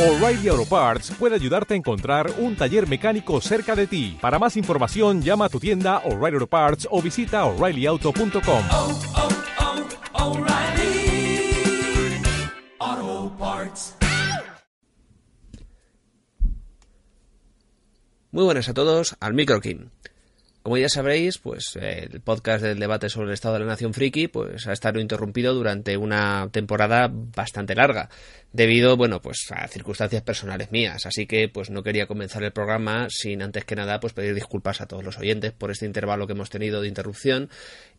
O'Reilly Auto Parts puede ayudarte a encontrar un taller mecánico cerca de ti. Para más información, llama a tu tienda O'Reilly Auto Parts o visita oreillyauto.com. oh, oh, Parts. Muy buenas a todos, al Microkin. Como ya sabréis, pues el podcast del debate sobre el estado de la nación friki pues ha estado interrumpido durante una temporada bastante larga, debido, bueno, pues a circunstancias personales mías, así que pues no quería comenzar el programa sin antes que nada pues pedir disculpas a todos los oyentes por este intervalo que hemos tenido de interrupción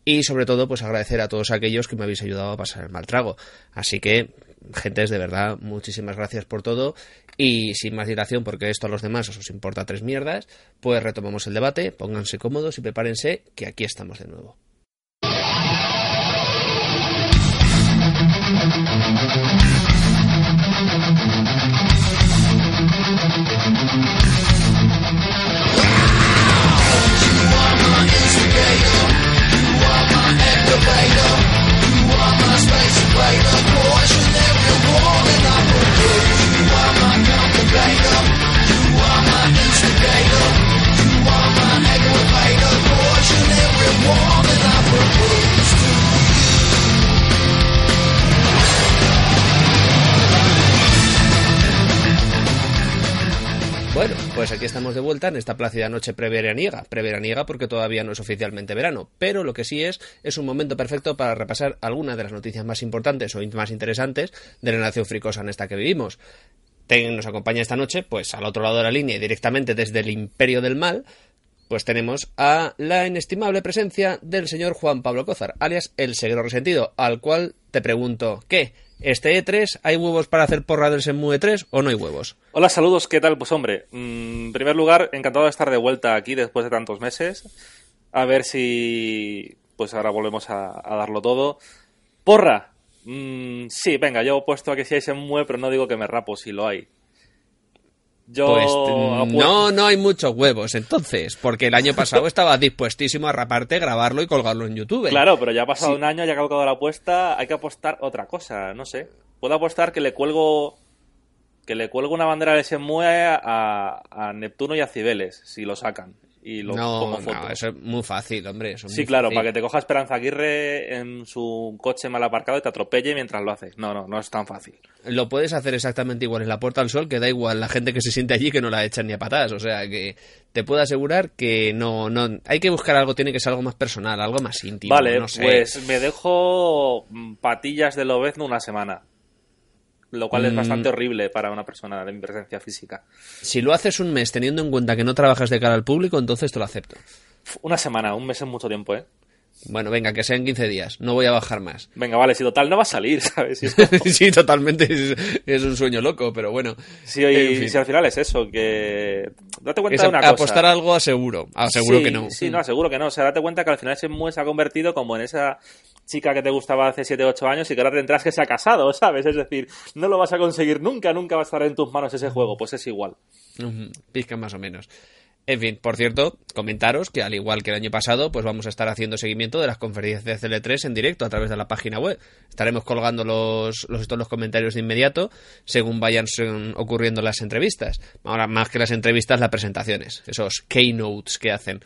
y sobre todo pues agradecer a todos aquellos que me habéis ayudado a pasar el mal trago. Así que, gentes, de verdad, muchísimas gracias por todo y sin más dilación, porque esto a los demás os importa tres mierdas, pues retomamos el debate, pónganse cómodos y prepárense, que aquí estamos de nuevo. Bueno, pues aquí estamos de vuelta en esta plácida noche preveraniega. Preveraniega porque todavía no es oficialmente verano, pero lo que sí es, es un momento perfecto para repasar algunas de las noticias más importantes o más interesantes de la nación fricosa en esta que vivimos. Ten nos acompaña esta noche, pues al otro lado de la línea y directamente desde el Imperio del Mal, pues tenemos a la inestimable presencia del señor Juan Pablo Cózar, alias el Segro Resentido, al cual te pregunto, ¿qué? ¿Este E3 hay huevos para hacer porra del Shenmue 3 o no hay huevos? Hola, saludos, ¿qué tal? Pues hombre, mm, en primer lugar, encantado de estar de vuelta aquí después de tantos meses. A ver si, pues ahora volvemos a, darlo todo. Porra, mm, sí, venga, yo he puesto a que si hay Shenmue, pero no digo que me rapo si lo hay. Yo Pues apuesto- no, no hay muchos huevos entonces, porque el año pasado estaba dispuestísimo a raparte, grabarlo y colgarlo en YouTube. Claro, pero ya ha pasado Sí. un año, ya ha caducado la apuesta, hay que apostar otra cosa, no sé. Puedo apostar que le cuelgo que le cuelgo una bandera de Shenmue a, a Neptuno y a Cibeles, si lo sacan. Y lo No, pongo foto. no, eso es muy fácil, hombre. eso es Sí, muy claro, fácil. para que te coja Esperanza Aguirre en su coche mal aparcado y te atropelle mientras lo haces. No, no, no es tan fácil. Lo puedes hacer exactamente igual en la Puerta al Sol, que da igual la gente que se siente allí que no la echan ni a patadas. O sea que te puedo asegurar que no, no, hay que buscar algo, tiene que ser algo más personal, algo más íntimo. vale, no sé. pues me dejo mm, patillas de Lobezno una semana. Lo cual es Mm. bastante horrible para una persona de mi presencia física. Si lo haces un mes teniendo en cuenta que no trabajas de cara al público, entonces te lo acepto. Una semana, un mes es mucho tiempo, ¿eh? Bueno, venga, que sean 15 días, no voy a bajar más. Venga, vale, si total no va a salir, ¿sabes? Si, sí, totalmente, es, es un sueño loco, pero bueno. En fin. si al final es eso, que... Date cuenta Es de una cosa. apostar algo aseguro, aseguro Sí, que no. Sí, no, seguro que no. O sea, date cuenta que al final Shenmue se ha convertido como en esa chica que te gustaba hace 7 8 años y que ahora tendrás que se ha casado, ¿sabes? Es decir, no lo vas a conseguir nunca, nunca va a estar en tus manos ese juego. Pues es igual. Ujú, Pizca más o menos. En fin, por cierto, comentaros que al igual que el año pasado, pues vamos a estar haciendo seguimiento de las conferencias de CL3 en directo a través de la página web. Estaremos colgando los, los, los comentarios de inmediato según vayan ocurriendo las entrevistas. Ahora, más que las entrevistas, las presentaciones, esos keynotes que hacen.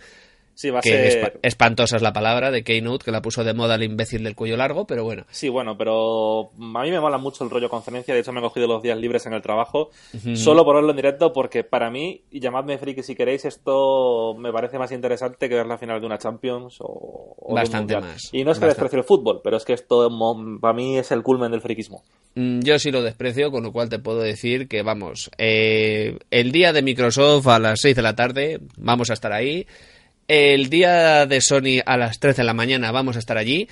Sí, va a Que ser... espa- espantosa es la palabra de keynote, que la puso de moda el imbécil del cuello largo, pero bueno. Sí, bueno, pero a mí me mola mucho el rollo conferencia. De hecho, me he cogido los días libres en el trabajo solo por verlo en directo porque para mí, y llamadme friki si queréis, esto me parece más interesante que ver la final de una Champions o, o de un Bastante más, Y no es que desprecie el fútbol, pero es que esto para mí es el culmen del friquismo. Mm, Yo sí lo desprecio, con lo cual te puedo decir que, vamos, eh, el día de Microsoft a las 6 de la tarde vamos a estar ahí. El día de Sony a las 13 de la mañana vamos a estar allí.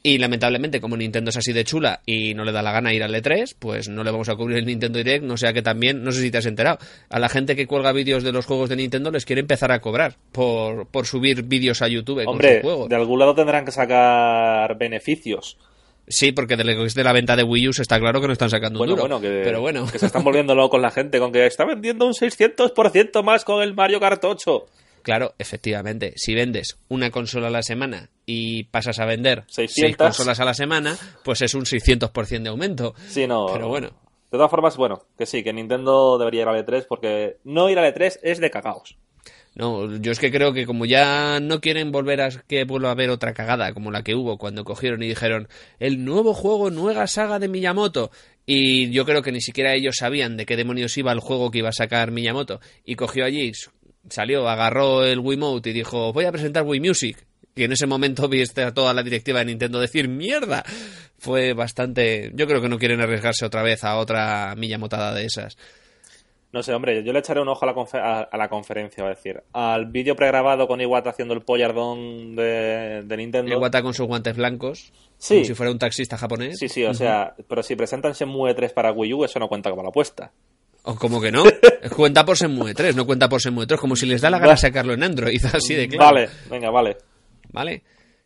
Y lamentablemente, como Nintendo es así de chula y no le da la gana ir al E3, pues no le vamos a cubrir el Nintendo Direct, no sea que también, no sé si te has enterado, a la gente que cuelga vídeos de los juegos de Nintendo les quiere empezar a cobrar por, por subir vídeos a YouTube con Hombre, sus juegos. de algún lado tendrán que sacar beneficios. Sí, porque de, de la venta de Wii U está claro que no están sacando un Bueno, duro. bueno, que, pero bueno. que se están volviendo locos la gente con que está vendiendo un 600% más con el Mario Kart 8. Claro, efectivamente, si vendes una consola a la semana y pasas a vender 600. seis consolas a la semana, pues es un 600% de aumento. Sí, no. Pero bueno. De todas formas, bueno, que sí, que Nintendo debería ir al E3 porque no ir al E3 es de cagaos. No, yo es que creo que como ya no quieren volver a que vuelva a haber otra cagada como la que hubo cuando cogieron y dijeron el nuevo juego, nueva saga de Miyamoto y yo creo que ni siquiera ellos sabían de qué demonios iba el juego que iba a sacar Miyamoto y cogió allí, salió, agarró el Wiimote y dijo voy a presentar Wii Music y en ese momento viste a toda la directiva de Nintendo decir mierda. Fue bastante... Yo creo que no quieren arriesgarse otra vez a otra Miyamotada de esas. No sé, hombre, yo le echaré un ojo a la, a, a la conferencia, va a decir. Al vídeo pregrabado con Iwata haciendo el pollardón de, de Nintendo. Iwata con sus guantes blancos, Sí. como si fuera un taxista japonés. Sí, sí, o sea, pero si presentan Shenmue 3 para Wii U, eso no cuenta como la apuesta. O como que no. cuenta por Shenmue 3, no cuenta por Shenmue 3, como si les da la gana sacarlo en Android, así de claro. Vale, venga, vale. Vale.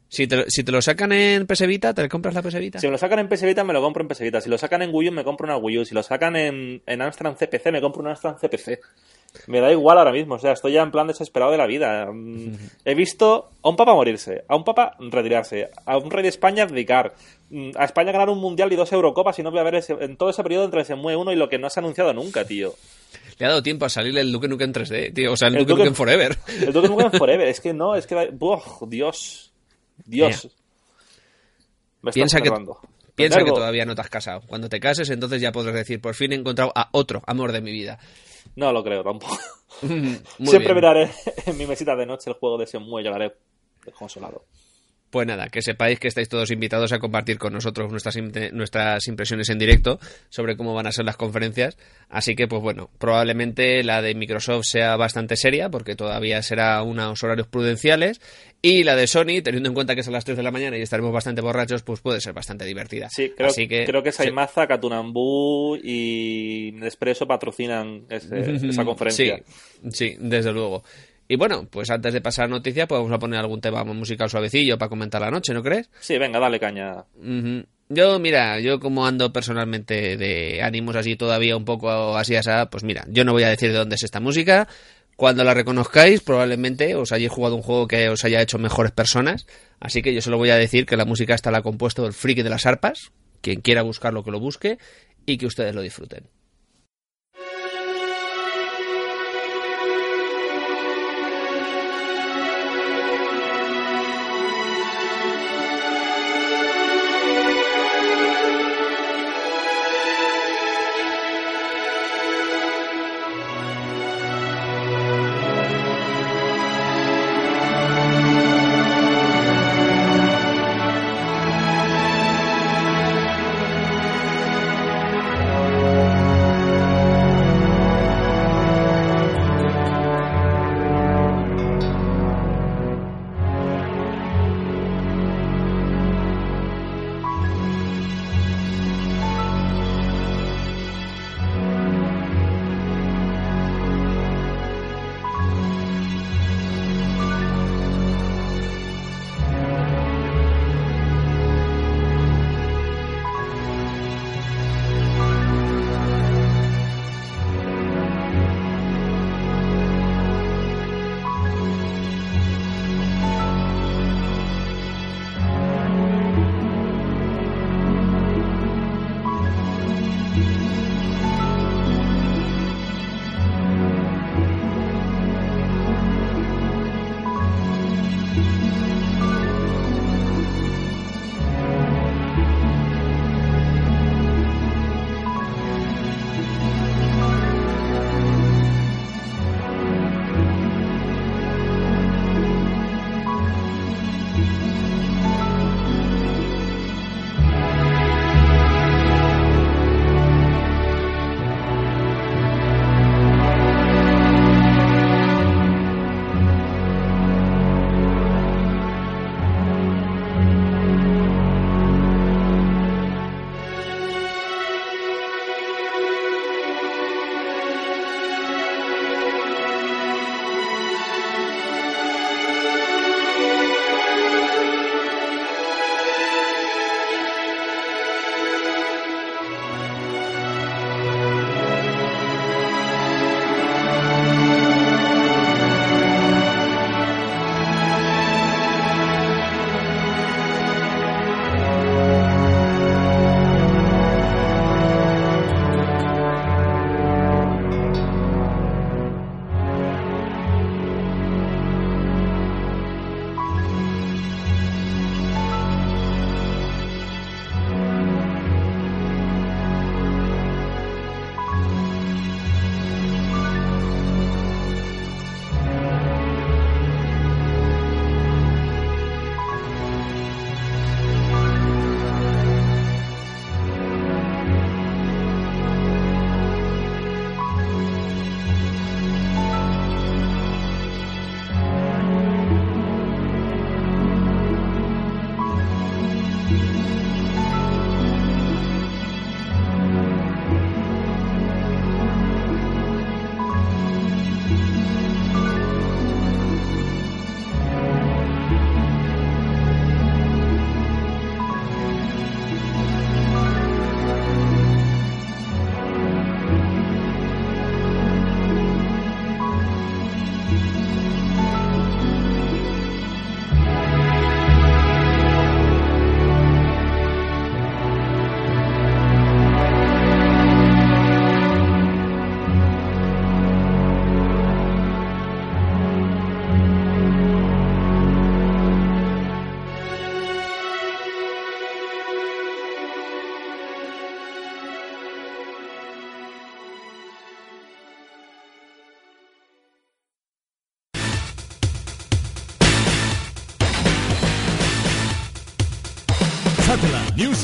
Si te, lo- si te lo sacan en PS Vita, ¿te compras la PS Vita? Si me lo sacan en PS Vita, me lo compro en PS Vita. Si lo sacan en Wii U, me compro una Wii U. Si lo sacan en, en Amstrad CPC, me compro una Amstrad CPC. Me da igual ahora mismo. O sea, estoy ya en plan desesperado de la vida. Mm, He visto a un papa morirse, a un papa retirarse, a un rey de España abdicar, mm, a España ganar un mundial y dos Eurocopas y no voy a ver ese- en todo ese periodo entre Semue 1 y lo que no se ha anunciado nunca, tío. Le ha dado tiempo a salir el Duke Nukem 3D, tío. O sea, el, El Duke Duke- Nukem Forever. El Duke Nukem Forever, es que no, es que... ¡Uf! Dios. Dios. Me Piensa que, piensa que todavía no te has casado. Cuando te cases, entonces ya podrás decir, por fin he encontrado a otro amor de mi vida. No lo creo tampoco. Siempre bien. miraré en mi mesita de noche el juego de Shenmue y lloraré desconsolado. Pues nada, que sepáis que estáis todos invitados a compartir con nosotros nuestras, nuestras impresiones en directo sobre cómo van a ser las conferencias. Así que, pues bueno, probablemente la de Microsoft sea bastante seria, porque todavía será unos horarios prudenciales. Y la de Sony, teniendo en cuenta que es a las 3 de la mañana y estaremos bastante borrachos, pues puede ser bastante divertida. Sí, creo, Así que, creo que sí. Saimaza, Katunambú y Nespresso patrocinan ese- esa conferencia. Sí, sí, desde luego. Y bueno, pues antes de pasar a noticias, pues vamos a poner algún tema musical suavecillo para comentar la noche, ¿no crees? Sí, venga, dale caña. Yo, mira, yo como ando personalmente de ánimos así todavía un poco así asá, pues mira, yo no voy a decir de dónde es esta música. Cuando la reconozcáis, probablemente os hayáis jugado un juego que os haya hecho mejores personas. Así que yo solo voy a decir que la música esta la ha compuesto el friki de las arpas. Quien quiera buscarlo, que lo busque. Y que ustedes lo disfruten.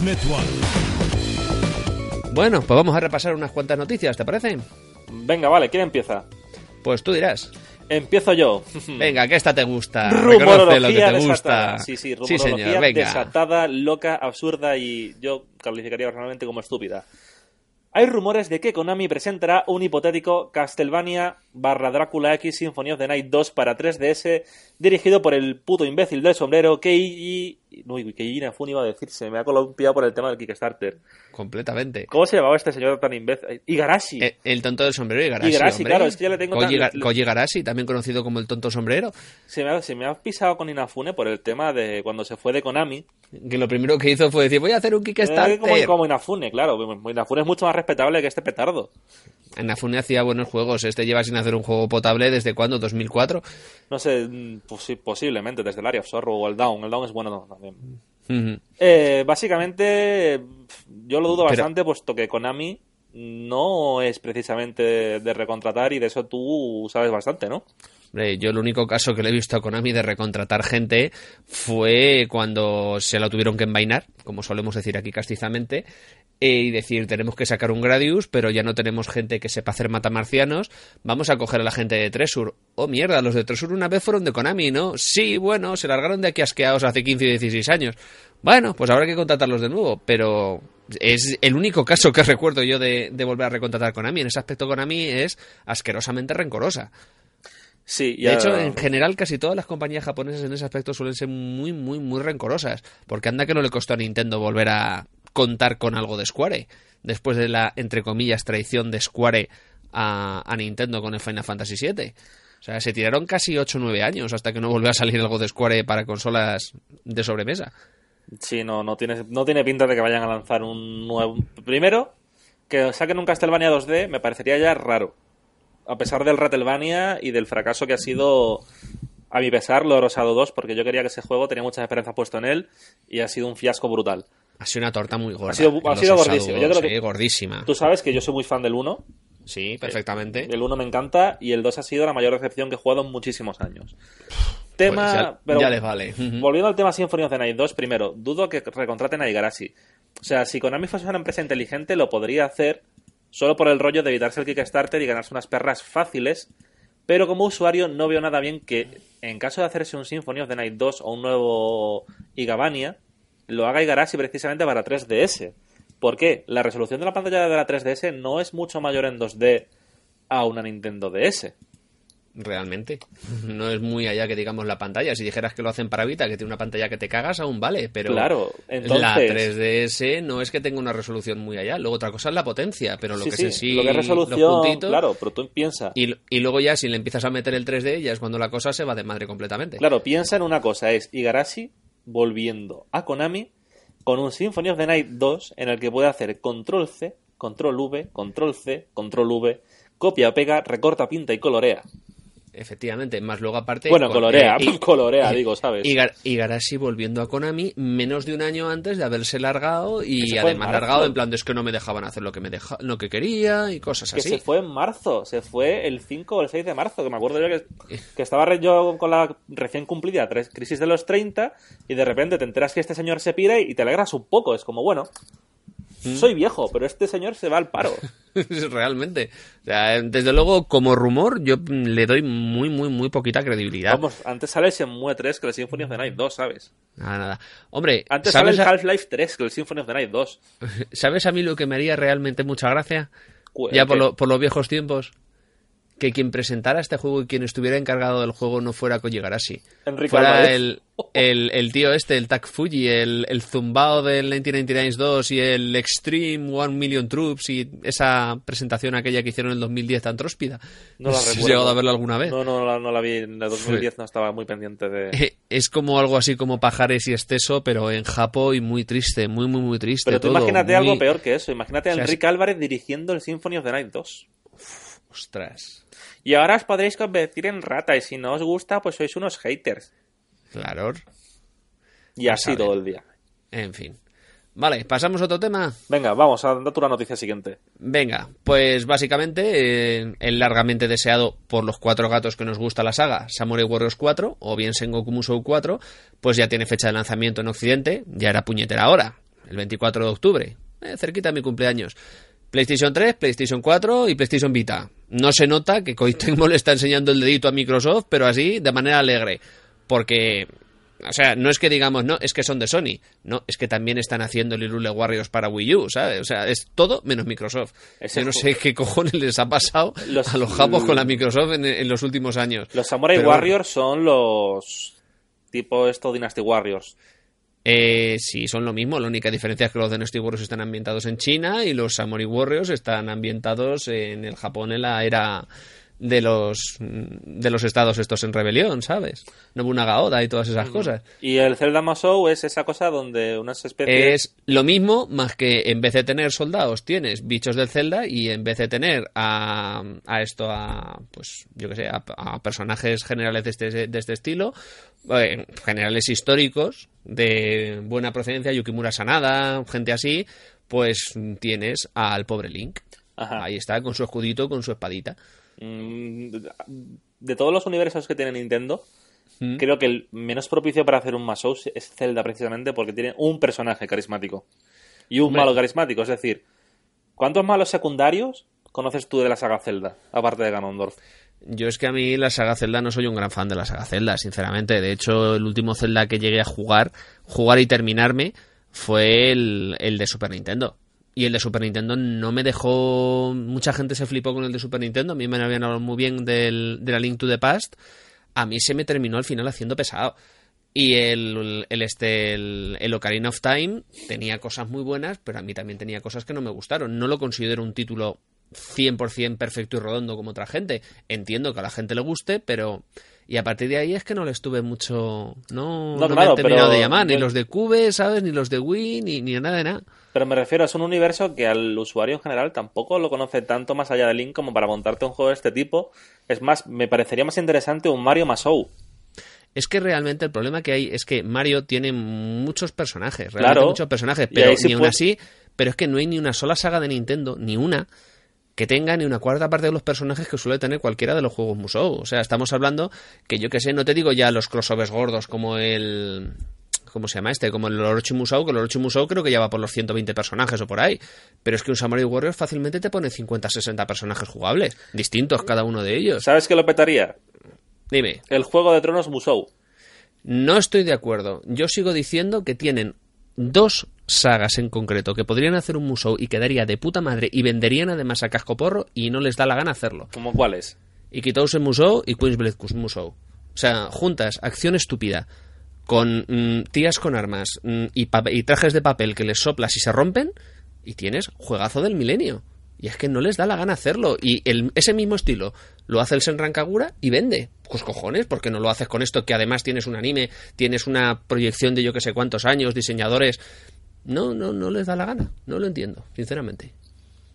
Network. Bueno, pues vamos a repasar unas cuantas noticias, ¿te parece? Venga, vale, ¿quién empieza? Pues tú dirás. Empiezo yo. Venga, que esta te gusta. Rumorología lo que te desatada. gusta. Sí, sí, rumorología señor, venga. desatada, loca, absurda y yo calificaría personalmente como estúpida. Hay rumores de que Konami presentará un hipotético Castlevania barra Drácula X Symphony of the Night 2 para 3DS dirigido por el puto imbécil del sombrero Keiji... No, Keiji Inafune iba a decir, se me ha columpiado por el tema del Kickstarter. Completamente. ¿Cómo se llamaba este señor tan imbécil? Igarashi. Eh, El tonto del sombrero Igarashi. Igarashi, claro, es que ya le tengo tan- Koji Ga- Koji Igarashi, también conocido como el tonto sombrero. Se, me ha, se me ha pisado con Inafune por el tema de cuando se fue de Konami. Que lo primero que hizo fue decir, voy a hacer un Kickstarter. Eh, como, como Inafune, claro. Inafune es mucho más respetable que este petardo. Inafune hacía buenos juegos. Este lleva sin hacer un juego potable desde cuándo, 2004. No sé, pues sí, posiblemente desde el Area of Sorrow o el Down. El Down es bueno también. Eh, básicamente, yo lo dudo Pero- bastante, puesto que Konami no es precisamente de recontratar y de eso tú sabes bastante, ¿no? Yo el único caso que le he visto a Konami de recontratar gente fue cuando se la tuvieron que envainar, como solemos decir aquí castizamente, eh, y decir, tenemos que sacar un Gradius, pero ya no tenemos gente que sepa hacer matamarcianos, vamos a coger a la gente de Tresur. Oh, mierda, los de Tresur una vez fueron de Konami, ¿no? Sí, bueno, se largaron de aquí asqueados hace 15 y 16 años. Bueno, pues habrá que contratarlos de nuevo, pero es el único caso que recuerdo yo de, de volver a recontratar Konami. En ese aspecto Konami es asquerosamente rencorosa. Sí, De ya... hecho, en general, casi todas las compañías japonesas en ese aspecto suelen ser muy, muy, muy rencorosas. Porque anda que no le costó a Nintendo volver a contar con algo de Square. Después de la, entre comillas, traición de Square a, Nintendo con el Final Fantasy VII. O sea, se tiraron casi 8 o 9 años hasta que no volvió a salir algo de Square para consolas de sobremesa. Sí, no, no, tiene, no tiene pinta de que vayan a lanzar un nuevo... Primero, que saquen un Castlevania 2D me parecería ya raro. A pesar del Rattlevania y del fracaso que ha sido, a mi pesar, lo Rosado 2, porque yo quería que ese juego tenía mucha esperanza puesto en él y ha sido un fiasco brutal. Ha sido una torta muy gorda. Ha sido- ha sido. Yo creo que- gordísima. Tú sabes que yo soy muy fan del 1, Sí, perfectamente. el 1 me encanta y el 2 ha sido la mayor decepción que he jugado en muchísimos años. Tema... Pues ya, pero- ya les vale. Volviendo al tema Symphony of the Night 2, primero, dudo que recontraten a Igarashi. O sea, si Konami fuese una empresa inteligente, lo podría hacer solo por el rollo de evitarse el Kickstarter y ganarse unas perras fáciles. Pero como usuario no veo nada bien que, en caso de hacerse un Symphony of the Night 2 o un nuevo Igavania, lo haga Igarashi precisamente para 3DS. ¿Por qué? La resolución de la pantalla de la 3DS no es mucho mayor en 2D a una Nintendo DS. Realmente. No es muy allá que digamos la pantalla. Si dijeras que lo hacen para Vita, que tiene una pantalla que te cagas, aún vale. Pero Claro, entonces- la 3DS no es que tenga una resolución muy allá. Luego otra cosa es la potencia, pero lo sí, que sí, es en sí, lo que es los resolución, puntitos. claro, pero tú piensa. Y, y luego ya si le empiezas a meter el 3D, ya es cuando la cosa se va de madre completamente. Claro, piensa en una cosa, es Igarashi volviendo a Konami con un Symphony of the Night 2 en el que puede hacer control C, control V, control C, control V, copia, pega, recorta, pinta y colorea. Efectivamente, más luego aparte... Bueno, con- colorea, eh, y- colorea, eh, digo, ¿sabes? Igar- Igarashi volviendo a Konami menos de un año antes de haberse largado y Que además largado en plan de es que no me dejaban hacer lo que me deja, lo que quería y cosas que así. se fue en marzo, se fue el 5 o el 6 de marzo, que me acuerdo yo que, que estaba yo con la recién cumplida crisis de los 30 y de repente te enteras que este señor se pira y te alegras un poco, es como, bueno. Soy viejo, pero este señor se va al paro. Realmente. O sea, desde luego, como rumor, yo mm, le doy muy, muy, muy poquita credibilidad. Vamos, antes sale el Shenmue 3 que el Symphony of the Night 2, ¿sabes? Nada, nada. Hombre, Antes sale ¿sabes el a, Half-Life 3 que el Symphony of the Night 2. ¿sabes a mí lo que me haría realmente mucha gracia? Ya por, lo- por los viejos tiempos. Que quien presentara este juego y quien estuviera encargado del juego no fuera Koji Igarashi. Enrique fuera el, el, el tío este, el Tak Fuji, el, el zumbao del 1999 2 y el Extreme One Million Troops y esa presentación aquella que hicieron en el 2010 tan tróspida. No la si has recuerdo. llegado a verla alguna vez. No, no, la- no la vi. En el 2010 no estaba muy pendiente de... Es como algo así como Pajares y Esteso, pero en Japón y muy triste, muy, muy, muy triste. Pero tú todo, imagínate muy- algo peor que eso. Imagínate a O sea, es- Enrique Álvarez dirigiendo el Symphony of the Night 2. Ostras. Y ahora os podréis convertir en rata y si no os gusta, pues sois unos haters. Claro. Y así todo el día. En fin. Vale, pasamos a otro tema. Venga, vamos a tú la noticia siguiente. Venga, pues básicamente eh, el largamente deseado por los cuatro gatos que nos gusta la saga, Samurai Warriors 4 o bien Sengoku Musou 4, pues ya tiene fecha de lanzamiento en Occidente, ya era puñetera hora. el 24 de octubre, eh, cerquita de mi cumpleaños. PlayStation 3, PlayStation 4 y PlayStation Vita. No se nota que Koei Tecmo le está enseñando el dedito a Microsoft, pero así, de manera alegre. Porque, o sea, no es que digamos, no, es que son de Sony. No, es que también están haciendo el Irule Warriors para Wii U, ¿sabes? O sea, es todo menos Microsoft. Yo no sé qué cojones les ha pasado Los- a los japos con la Microsoft en, en los últimos años. Los Samurai Pero- Warriors son los tipo esto Dynasty Warriors. Eh, sí, son lo mismo. La única diferencia es que los Dynasty Warriors están ambientados en China y los Samurai Warriors están ambientados en el Japón en la era de los de los estados estos en rebelión, ¿sabes? Nobunaga Oda y todas esas cosas. Y el Zelda Masou es esa cosa donde unas especies Es lo mismo, más que en vez de tener soldados tienes bichos del Zelda y en vez de tener a, a esto, a pues yo que sé, a, a personajes generales de este, de este estilo, eh, generales históricos de buena procedencia, Yukimura Sanada, gente así, pues tienes al pobre Link. Ajá. Ahí está, con su escudito, con su espadita. Mm, de todos los universos que tiene Nintendo, Mm. creo que el menos propicio para hacer un Masou es Zelda precisamente porque tiene un personaje carismático y un Hombre. malo carismático. Es decir, ¿cuántos malos secundarios conoces tú de la saga Zelda, aparte de Ganondorf? Yo es que a mí la saga Zelda no soy un gran fan de la saga Zelda, sinceramente. De hecho, el último Zelda que llegué a jugar, jugar y terminarme, fue el, el de Super Nintendo. Y el de Super Nintendo no me dejó... Mucha gente se flipó con el de Super Nintendo. A mí me habían hablado muy bien del, de la Link to the Past. A mí se me terminó al final haciendo pesado. Y el, el, este, el, el Ocarina of Time tenía cosas muy buenas, pero a mí también tenía cosas que no me gustaron. No lo considero un título 100% perfecto y redondo como otra gente. Entiendo que a la gente le guste, pero... Y a partir de ahí es que no les tuve mucho... No, No, no me han terminado de llamar, ni los de Cube, ¿sabes? Ni los de Wii, ni, ni nada de nada. Pero me refiero, es un universo que al usuario en general tampoco lo conoce tanto más allá de Link como para montarte un juego de este tipo. Es más, me parecería más interesante un Mario Masou. Es que realmente el problema que hay es que Mario tiene muchos personajes, realmente Claro. muchos personajes, pero sí ni aún puede- así, pero es que no hay ni una sola saga de Nintendo, ni una, que tenga ni una cuarta parte de los personajes que suele tener cualquiera de los juegos Musou. O sea, estamos hablando que yo que sé, no te digo ya los crossovers gordos como el... ¿Cómo se llama este? Como el Orochi Musou, que el Orochi Musou creo que ya va por los 120 personajes o por ahí. Pero es que un Samurai Warriors fácilmente te pone 50-60 personajes jugables, distintos cada uno de ellos. ¿Sabes qué lo petaría? Dime. El Juego de Tronos Musou. No estoy de acuerdo. Yo sigo diciendo que tienen dos sagas en concreto que podrían hacer un musou y quedaría de puta madre y venderían además a casco porro y no les da la gana hacerlo. ¿Cómo cuáles? Y Kitousen Musou y Queensblade Musou. O sea, juntas, acción estúpida, con mm, tías con armas mm, y trajes de papel que les soplas y se rompen, y tienes juegazo del milenio. Y es que no les da la gana hacerlo. Y el, ese mismo estilo lo hace el Senran Kagura y vende. Pues cojones, porque no lo haces con esto que además tienes un anime, tienes una proyección de yo que sé cuántos años, diseñadores. No, no, no les da la gana. No lo entiendo, sinceramente.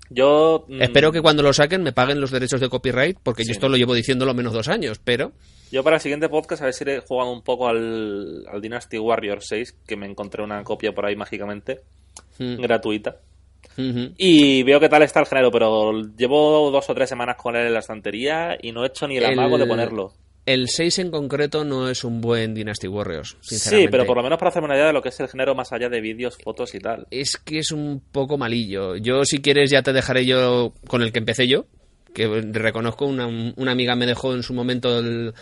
Yo. mm, Espero que cuando lo saquen me paguen los derechos de copyright, porque Sí. yo esto lo llevo diciendo lo menos dos años, pero Yo para el siguiente podcast a ver si iré jugando un poco al, al Dynasty Warrior 6, que me encontré una copia por ahí mágicamente, Mm. gratuita. Y veo qué tal está el género, pero llevo dos o tres semanas con él en la estantería y no he hecho ni el amago de ponerlo. El 6 en concreto no es un buen Dynasty Warriors, Sí, sinceramente. pero por lo menos para hacerme una idea de lo que es el género más allá de vídeos, fotos y tal. Es que es un poco malillo. Yo, si quieres, ya te dejaré yo con el que empecé yo, que reconozco, una, una amiga me dejó en su momento el,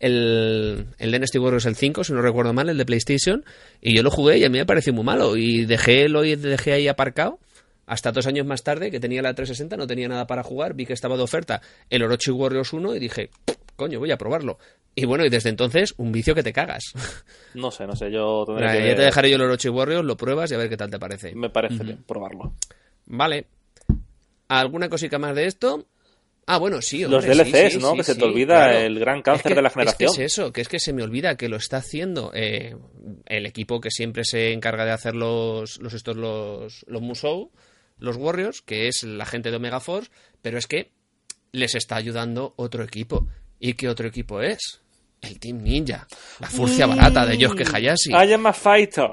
el, el Dynasty Warriors el 5, si no recuerdo mal, el de PlayStation, y yo lo jugué y a mí me pareció muy malo. Y dejé, lo dejé ahí aparcado hasta dos años más tarde, que tenía la 360, no tenía nada para jugar, vi que estaba de oferta el Orochi Warriors 1 y dije, coño, voy a probarlo. Y bueno, y desde entonces, un vicio que te cagas. No sé, no sé, yo tendré que ya te dejaré yo el Orochi Warriors, lo pruebas y a ver qué tal te parece. Me parece bien probarlo. Vale. ¿Alguna cosica más de esto? Ah, bueno, sí. Los hombre, sí, DLCs, sí, ¿no? sí, Que se te olvida claro. el gran cáncer Es que- de la generación. Es que es eso, que es que se me olvida que lo está haciendo eh, el equipo que siempre se encarga de hacer los, los estos los, los Musou, los Warriors, que es la gente de Omega Force, pero es que les está ayudando otro equipo. ¿Y qué otro equipo es? El Team Ninja, la furcia barata de Yosuke Hayashi. I am a fighter.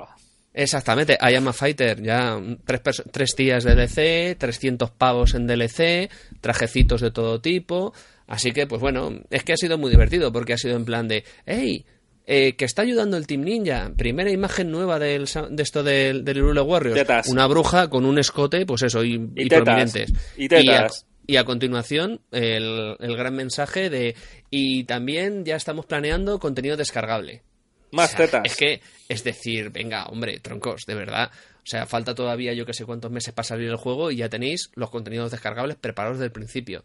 Exactamente, I am a Fighter, ya mm, tres, tres tías de DLC, 300 pavos en DLC, trajecitos de todo tipo, así que pues bueno, es que ha sido muy divertido porque ha sido en plan de, hey, Eh, que está ayudando el Team Ninja. Primera imagen nueva del, de esto del, del Warriors. Tetas. Una bruja con un escote, pues eso, y, y tetas. prominentes. Y tetas. Y a continuación, el, el gran mensaje de. Y también ya estamos planeando contenido descargable. Más O sea, tetas. Es que, es decir, venga, hombre, troncos, de verdad. O sea, falta todavía yo que sé cuántos meses para salir el juego y ya tenéis los contenidos descargables preparados desde el principio.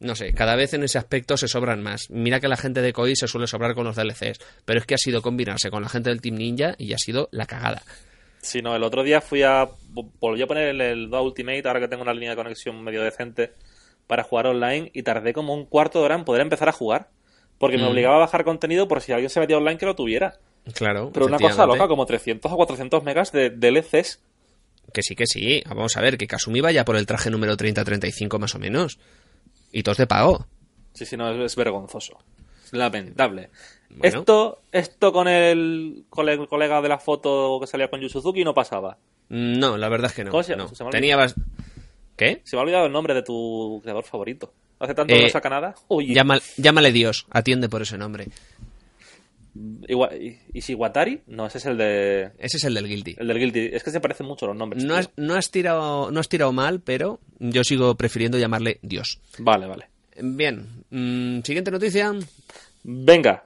No sé, cada vez en ese aspecto se sobran más. Mira que la gente de Koei se suele sobrar con los DLCs, pero es que ha sido combinarse con la gente del Team Ninja y ha sido la cagada. Si no, el otro día fui a. Volví a poner el, el Dota Ultimate, ahora que tengo una línea de conexión medio decente, para jugar online y tardé como un cuarto de hora en poder empezar a jugar. Porque me Mm. obligaba a bajar contenido por si alguien se metía online que lo tuviera. Claro. Pero una cosa loca, como 300 o 400 megas de DLCs. Que sí, que sí. Vamos a ver, que Kasumi vaya por el traje número 30-35 más o menos. Y todos de pago. Sí, sí, no, es, es vergonzoso. Lamentable. Bueno. Esto, esto con el, con el colega de la foto que salía con Yu Suzuki no pasaba. Mm, No, la verdad es que no. ¿Cómo se llama? no. Se me ha Tenía bas- ¿Qué? Se me ha olvidado el nombre de tu creador favorito. Hace tanto Eh, que no saca nada. Llámale Dios, atiende por ese nombre. ¿y- ¿Ishiwatari? No, ese es el de Ese es el del Guilty. el del Guilty. Es que se parecen mucho los nombres. No has, no, has tirado, no has tirado mal, pero yo sigo prefiriendo llamarle Dios. Vale, vale. Bien, mm, siguiente noticia. Venga.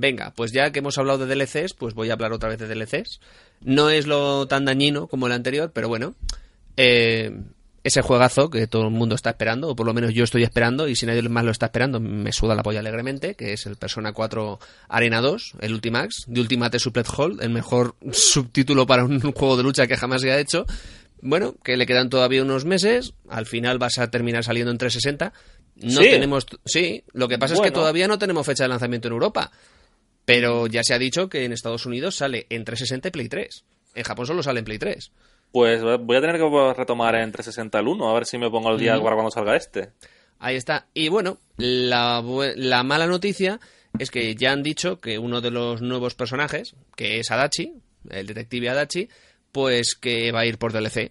Venga, pues ya que hemos hablado de DLCs, pues voy a hablar otra vez de DLCs. No es lo tan dañino como el anterior, pero bueno. eh, ese juegazo que todo el mundo está esperando, o por lo menos yo estoy esperando, y si nadie más lo está esperando, me suda la polla alegremente, que es el Persona 4 Arena 2, el Ultimax, de Ultimate Supplet Hall, el mejor subtítulo para un juego de lucha que jamás se ha hecho. Bueno, que le quedan todavía unos meses, al final vas a terminar saliendo en 360. No Sí. tenemos. Sí, lo que pasa es que todavía no tenemos fecha de lanzamiento en Europa. Pero ya se ha dicho que en Estados Unidos sale en 360 y Play 3. En Japón solo sale en Play 3. Pues voy a tener que retomar en 360 el 1, a ver si me pongo al día para cuando salga este. Ahí está. Y bueno, la, la mala noticia es que ya han dicho que uno de los nuevos personajes, que es Adachi, el detective Adachi, pues que va a ir por DLC.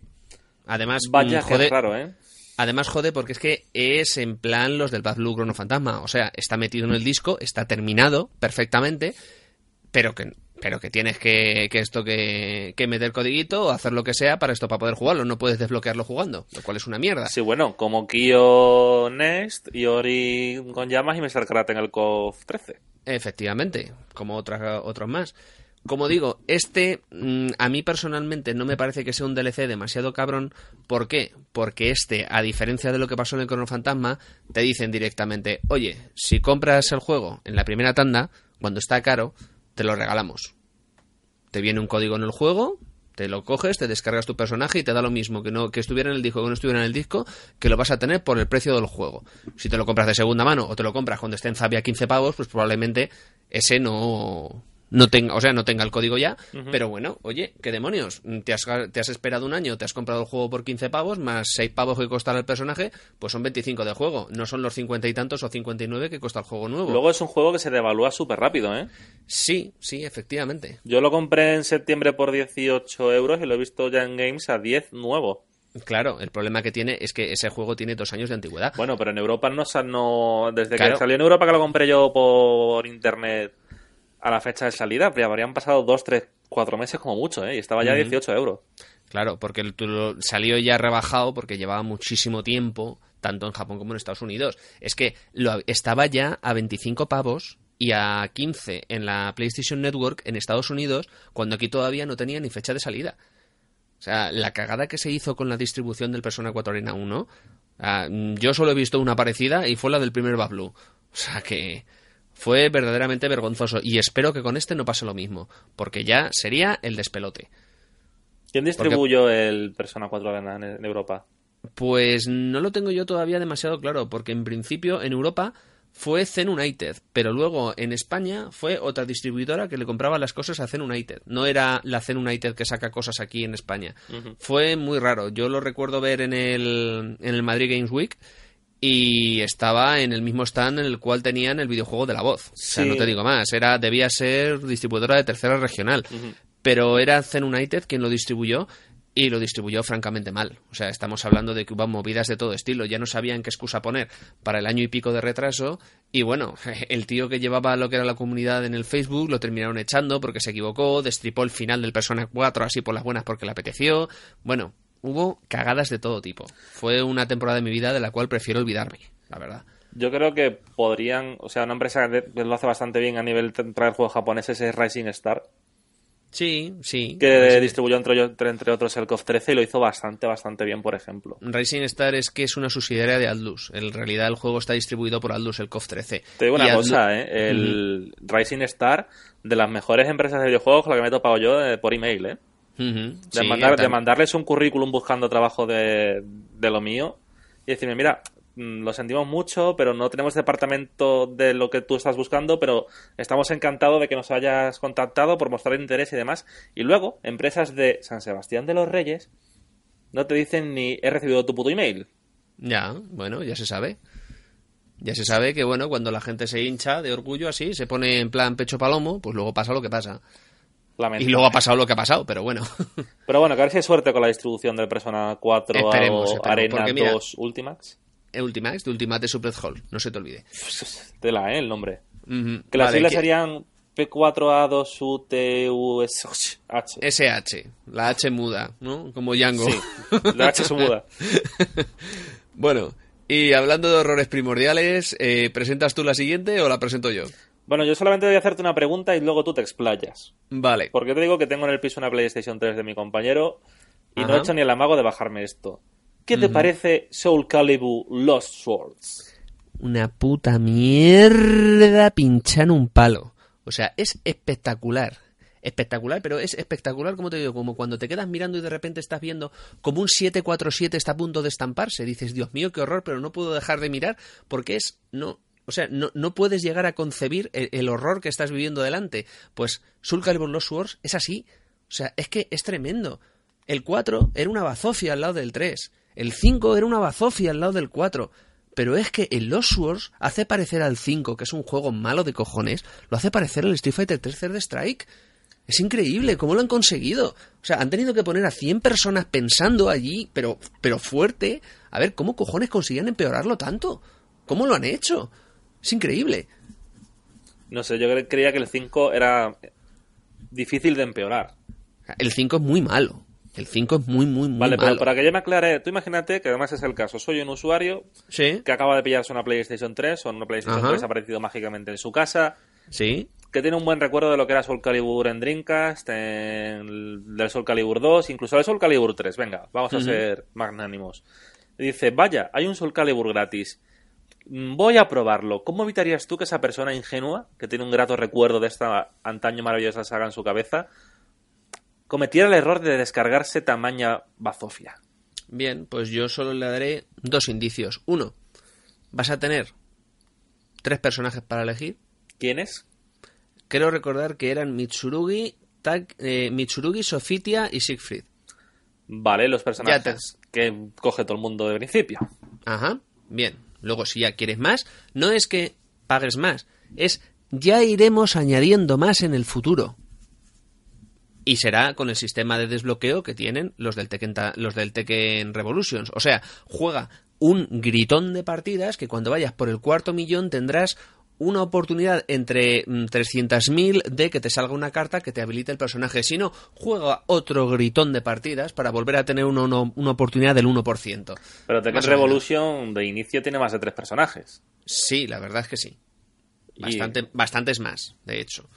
Además, Vaya, mm, que jode, raro, ¿eh? Además jode porque es que es en plan los del Bad Blue Fantasma. O sea, está metido en el disco, está terminado perfectamente, pero que, pero que tienes que, que esto que, que meter codiguito o hacer lo que sea para esto para poder jugarlo. No puedes desbloquearlo jugando, lo cual es una mierda. Sí, bueno, como Kyo Next y Ori con llamas y Mr. Karate en el KOF 13. Efectivamente, como otras, otros más. Como digo, este mm, a mí personalmente no me parece que sea un DLC demasiado cabrón. ¿Por qué? Porque este, a diferencia de lo que pasó en el Chrono Fantasma, te dicen directamente, oye, si compras el juego en la primera tanda, cuando está caro, te lo regalamos. Te viene un código en el juego, te lo coges, te descargas tu personaje y te da lo mismo que no que estuviera en el disco que no estuviera en el disco, que lo vas a tener por el precio del juego. Si te lo compras de segunda mano o te lo compras cuando esté en Zavia a 15 pavos, pues probablemente ese no no tenga, o sea, no tenga el código ya, pero bueno, oye, qué demonios, te has, te has esperado un año, te has comprado el juego por 15 pavos, más 6 pavos que costará el personaje, pues son 25 de juego, no son los 50 y tantos o 59 que cuesta el juego nuevo. Luego es un juego que se devalúa súper rápido, ¿eh? Sí, sí, efectivamente. Yo lo compré en septiembre por 18 euros y lo he visto ya en Games a 10 nuevo. Claro, el problema que tiene es que ese juego tiene dos años de antigüedad. Bueno, pero en Europa no, no desde Claro. que salió en Europa que lo compré yo por internet a la fecha de salida, ya habrían pasado 2, 3, 4 meses como mucho, ¿eh? Y estaba ya a 18 euros. Claro, porque el- lo- salió ya rebajado porque llevaba muchísimo tiempo, tanto en Japón como en Estados Unidos. Es que lo, estaba ya a 25 pavos y a 15 en la PlayStation Network en Estados Unidos, cuando aquí todavía no tenía ni fecha de salida. O sea, la cagada que se hizo con la distribución del Persona 4 Arena 1, ah, yo solo he visto una parecida y fue la del primer Bablu. O sea que fue verdaderamente vergonzoso y espero que con este no pase lo mismo, porque ya sería el despelote. ¿Quién distribuyó el Persona 4 Arena en, en Europa? Pues no lo tengo yo todavía demasiado claro, porque en principio en Europa fue Zen United, pero luego en España fue otra distribuidora que le compraba las cosas a Zen United. No era la Zen United que saca cosas aquí en España. Fue muy raro. Yo lo recuerdo ver en el, en el Madrid Games Week y estaba en el mismo stand en el cual tenían el videojuego de la voz. O sea, no te digo más. Era, debía ser distribuidora de tercera regional. Pero era Zen United quien lo distribuyó y lo distribuyó francamente mal. O sea, estamos hablando de que hubo movidas de todo estilo. Ya no sabían qué excusa poner para el año y pico de retraso. Y bueno, el tío que llevaba lo que era la comunidad en el Facebook lo terminaron echando porque se equivocó, destripó el final del Persona 4 así por las buenas porque le apeteció. Bueno, hubo cagadas de todo tipo. Fue una temporada de mi vida de la cual prefiero olvidarme, la verdad. Yo creo que podrían, o sea, una empresa que lo hace bastante bien a nivel de traer juegos japoneses es Rising Star, Sí, sí. que Sí. distribuyó entre, entre, otros el KOF 13 y lo hizo bastante, bastante bien, por ejemplo. Rising Star es que es una subsidiaria de Atlus. En realidad el juego está distribuido por Atlus, el KOF 13. Te digo una Y Atlus- cosa, ¿eh? El Rising Star, de las mejores empresas de videojuegos, la que me he topado yo eh, por email, ¿eh? Ujú, De, sí, mandar- de tam- mandarles un currículum buscando trabajo de, de lo mío y decirme, mira, mm, lo sentimos mucho, pero no tenemos departamento de lo que tú estás buscando, pero estamos encantados de que nos hayas contactado por mostrar interés y demás. Y luego, empresas de San Sebastián de los Reyes no te dicen ni he recibido tu puto email. Ya, bueno, ya se sabe. Ya se sabe que, bueno, cuando la gente se hincha de orgullo así, se pone en plan pecho palomo, pues luego pasa lo que pasa. Y luego ha pasado lo que ha pasado, pero bueno. Pero bueno, que a ver si hay suerte con la distribución del Persona 4 Esperemos, o Arena mira- 2 Ultimax. Ultimax, de Ultimate Super Hall, no se te olvide. Tela, ¿eh? El nombre. Que las vale, siglas que- serían P4A2UTUSH. SH, la H muda, ¿no? Como Django. Sí, la H se muda. bueno, y hablando de horrores primordiales, eh, ¿presentas tú la siguiente o la presento yo? Bueno, yo solamente voy a hacerte una pregunta y luego tú te explayas. Vale. Porque te digo que tengo en el piso una PlayStation 3 de mi compañero y no he hecho ni el amago de bajarme esto. ¿Qué te parece Soul Calibur Lost Swords? Una puta mierda pinchando un palo. O sea, es espectacular. Espectacular, pero es espectacular, como te digo, como cuando te quedas mirando y de repente estás viendo como un 747 está a punto de estamparse. Dices, Dios mío, qué horror, pero no puedo dejar de mirar porque es. no O sea, no, no puedes llegar a concebir el, el horror que estás viviendo delante. Pues Soul Calibur Lost Swords es así. O sea, es que es tremendo. El 4 era una bazofia al lado del 3. El 5 era una bazofia al lado del 4. Pero es que el Lost Swords hace parecer al 5, que es un juego malo de cojones, lo hace parecer el Street Fighter 3 Third Strike. Es increíble, ¿cómo lo han conseguido? O sea, han tenido que poner a 100 personas pensando allí, pero, pero fuerte. A ver, ¿cómo cojones consiguen empeorarlo tanto? ¿Cómo lo han hecho? Es increíble. No sé, yo cre- creía que el 5 era difícil de empeorar. El 5 es muy malo. El 5 es muy, muy, muy Vale, pero malo. para que yo me aclare, tú imagínate que además es el caso. Soy un usuario Sí, que acaba de pillarse una PlayStation 3 o una PlayStation Ajá. 3 ha aparecido mágicamente en su casa, sí. que tiene un buen recuerdo de lo que era Soul Calibur en Dreamcast, en el- del Soul Calibur 2, incluso del Soul Calibur 3. Venga, vamos a ser magnánimos. Y dice, vaya, hay un Soul Calibur gratis. Mm, Voy a probarlo. ¿Cómo evitarías tú que esa persona ingenua, que tiene un grato recuerdo de esta antaño maravillosa saga en su cabeza, cometiera el error de descargarse tamaña bazofia? Bien, pues yo solo le daré dos indicios. Uno, vas a tener tres personajes para elegir. ¿Quién es? Creo recordar que eran Mitsurugi, eh, Mitsurugi, Sofitia y Siegfried. Vale, los personajes que coge todo el mundo de principio. Ajá, bien. Luego, si ya quieres más, no es que pagues más, es ya iremos añadiendo más en el futuro. Y será con el sistema de desbloqueo que tienen los del Tekken, los del Tekken Revolutions. O sea, juega un gritón de partidas que cuando vayas por el cuarto millón tendrás una oportunidad entre mm, 300.000 de que te salga una carta que te habilite el personaje. Si no, juega otro gritón de partidas para volver a tener una, una- una oportunidad del 1%. Pero Tekken. Revolution de inicio tiene más de tres personajes. Sí, la verdad es que sí. Y- Bastante, Bastantes más, de hecho.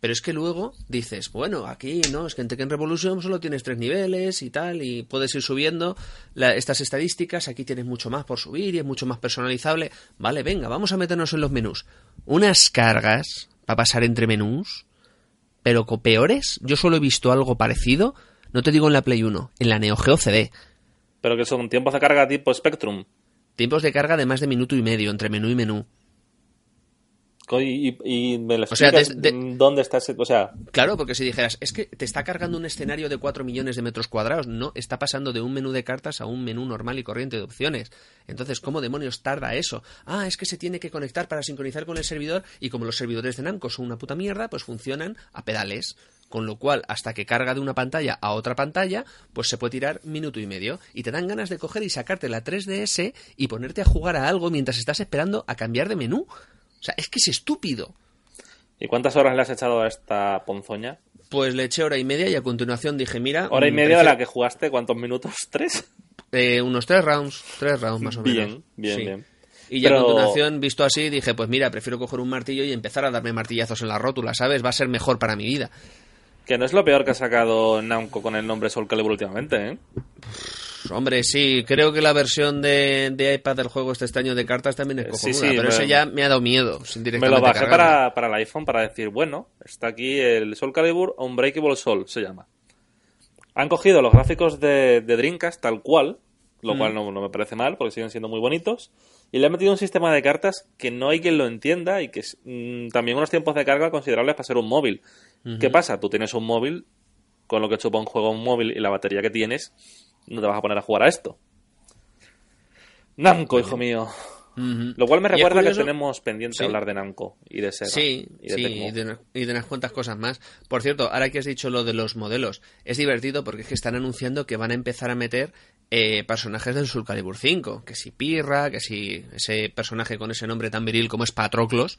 Pero es que luego dices, bueno, aquí no, es que en Tekken Revolution solo tienes tres niveles y tal, y puedes ir subiendo la- estas estadísticas, aquí tienes mucho más por subir y es mucho más personalizable. Vale, venga, vamos a meternos en los menús. Unas cargas para pasar entre menús, pero peores. Yo solo he visto algo parecido, no te digo en la Play 1, en la Neo Geo CD. Pero que son tiempos de carga tipo Spectrum. Tiempos de carga de más de minuto y medio entre menú y menú. Y, y- me lo O sea, de- dónde está ese... O sea, Claro, porque si dijeras, es que te está cargando un escenario de 4 millones de metros cuadrados, no, está pasando de un menú de cartas a un menú normal y corriente de opciones. Entonces, ¿cómo demonios tarda eso? Ah, es que se tiene que conectar para sincronizar con el servidor y como los servidores de Namco son una puta mierda, pues funcionan a pedales. Con lo cual, hasta que carga de una pantalla a otra pantalla, pues se puede tirar minuto y medio. Y te dan ganas de coger y sacarte la 3DS y ponerte a jugar a algo mientras estás esperando a cambiar de menú. O sea, es que es estúpido. ¿y cuántas horas le has echado a esta ponzoña? Pues le eché hora y media y a continuación dije, mira... Hora y mm, media de la que jugaste, ¿cuántos minutos? ¿Tres? Eh, unos tres rounds, tres rounds más o Bien, menos. bien, Sí. bien. Y ya Pero- a continuación, visto así, dije, pues mira, prefiero coger un martillo y empezar a darme martillazos en la rótula, ¿sabes? Va a ser mejor para mi vida. Que no es lo peor que ha sacado Namco con el nombre Soul Calibur últimamente, ¿eh? Hombre, sí, creo que la versión de, de iPad del juego este año de cartas también es cojonuda, sí, sí, pero me- ese ya me ha dado miedo. sin Me lo bajé para, para el iPhone para decir, bueno, está aquí el Soul Calibur Unbreakable Soul, se llama. Han cogido los gráficos de, de Dreamcast tal cual, lo Mm. cual no, no me parece mal, porque siguen siendo muy bonitos, y le han metido un sistema de cartas que no hay quien lo entienda y que es mm, también unos tiempos de carga considerables para ser un móvil. ¿Qué pasa? Tú tienes un móvil, con lo que chupa un juego un móvil y la batería que tienes, no te vas a poner a jugar a esto. Namco, hijo mío. Lo cual me recuerda que tenemos pendiente Sí. hablar de Namco y de Sega. Sí, y de sí, y de, una- y de unas cuantas cosas más. Por cierto, ahora que has dicho lo de los modelos, es divertido porque es que están anunciando que van a empezar a meter eh, personajes del Soul Calibur 5, que si Pirra, que si ese personaje con ese nombre tan viril como es Patroclos,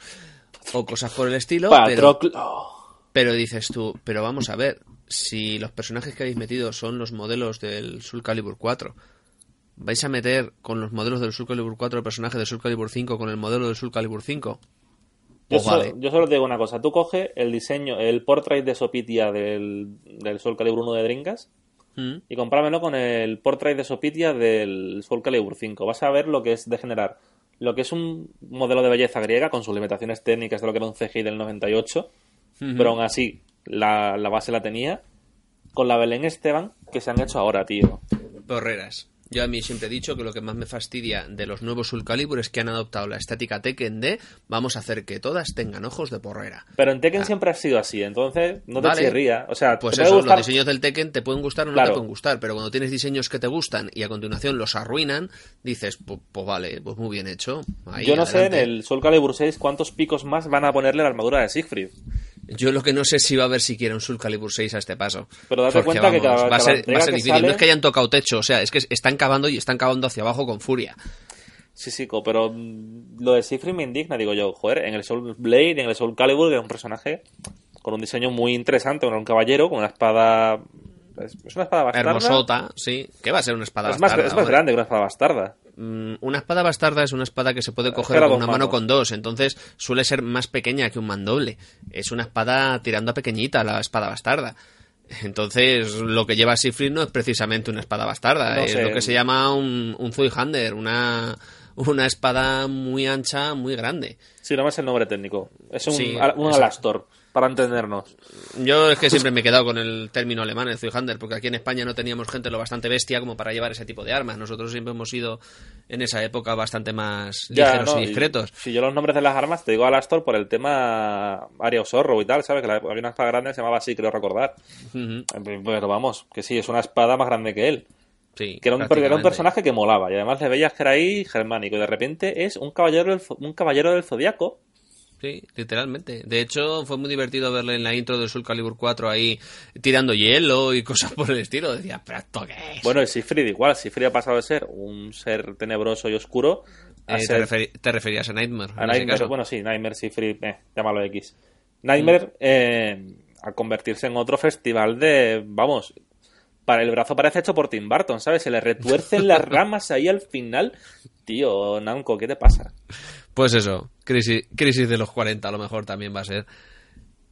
o cosas por el estilo, pero, Patroclo. pero dices tú, pero vamos a ver, si los personajes que habéis metido son los modelos del Soul Calibur 4, ¿vais a meter con los modelos del Soul Calibur 4 el personaje del Soul Calibur 5 con el modelo del Soul Calibur 5? Yo, Pues solo, yo solo te digo una cosa. Tú coge el diseño, el portrait de Sopitia del, del Soul Calibur 1 de Drinkas ¿Mm? y compáramelo con el portrait de Sopitia del Soul Calibur 5. Vas a ver lo que es de generar lo que es un modelo de belleza griega con sus limitaciones técnicas de lo que era un CGI del 98, pero aún así la, la base la tenía, con la Belén Esteban que se han hecho ahora, tío. Porreras. Yo a mí siempre he dicho que lo que más me fastidia de los nuevos Soul Calibur es que han adoptado la estática Tekken de vamos a hacer que todas tengan ojos de porrera. Pero en Tekken siempre ha sido así, entonces no te Ah. Vale. chirría. O sea, Pues eso, gustar- los diseños del Tekken te pueden gustar o no Claro. te pueden gustar, pero cuando tienes diseños que te gustan y a continuación los arruinan, dices, pues, vale, pues muy bien hecho. Ahí, Yo no sé en el Soul Calibur 6 cuántos picos más van a ponerle la armadura de Siegfried. Yo lo que no sé si va a haber siquiera un Soul Calibur 6 a este paso. Pero date Porque, cuenta que cada- va a ser, va a ser difícil. sale- No es que hayan tocado techo, o sea, es que están cavando y están cavando hacia abajo con furia. Sí, sí, pero mm, lo de Siegfried me indigna, digo yo, joder, en el Soul Blade, en el Soul Calibur, que es un personaje con un diseño muy interesante, con un caballero, con una espada... Es una espada bastarda. Hermosota, sí. ¿Qué va a ser una espada Es más, bastarda, es más grande que una espada bastarda. Mm, Una espada bastarda es una espada que se puede coger con una mano con dos, entonces suele ser más pequeña que un mandoble. Es una espada tirando a pequeñita la espada bastarda. Entonces, lo que lleva Siegfried no es precisamente una espada bastarda, No es sé. lo que se llama un, un Zweihander, una, una espada muy ancha, muy grande. Sí, no me es el nombre técnico. Es un, Sí, un. Alastor, para entendernos. Yo es que siempre me he quedado con el término alemán, el Zweihander, porque aquí en España no teníamos gente lo bastante bestia como para llevar ese tipo de armas. Nosotros siempre hemos sido en esa época bastante más Ya, ligeros ¿no? y discretos. Si yo los nombres de las armas te digo Alastor por el tema Aria Zorro y tal, ¿sabes? Que la- había una espada grande que se llamaba así, creo recordar. Ujú, Pero vamos, que sí, es una espada más grande que él. Sí, Que era un, era personaje que molaba y además le veías que era ahí germánico y de repente es un caballero del, un caballero del zodiaco. Sí, literalmente. De hecho, fue muy divertido verle en la intro del Soul Calibur 4 ahí tirando hielo y cosas por el estilo. Decía, ¿pero esto qué es? Bueno, el Siegfried igual, Siegfried ha pasado de ser un ser tenebroso y oscuro a Eh, te, ser referi- te referías a Nightmare. a en ese Nightmare, caso. bueno sí, Nightmare, Siegfried, eh, llámalo X. Nightmare eh, a convertirse en otro festival de, vamos, para el brazo parece hecho por Tim Burton, ¿sabes? Se le retuercen las ramas ahí al final. Tío, Namco, ¿qué te pasa? Pues eso, crisis, crisis de los 40 a lo mejor también va a ser.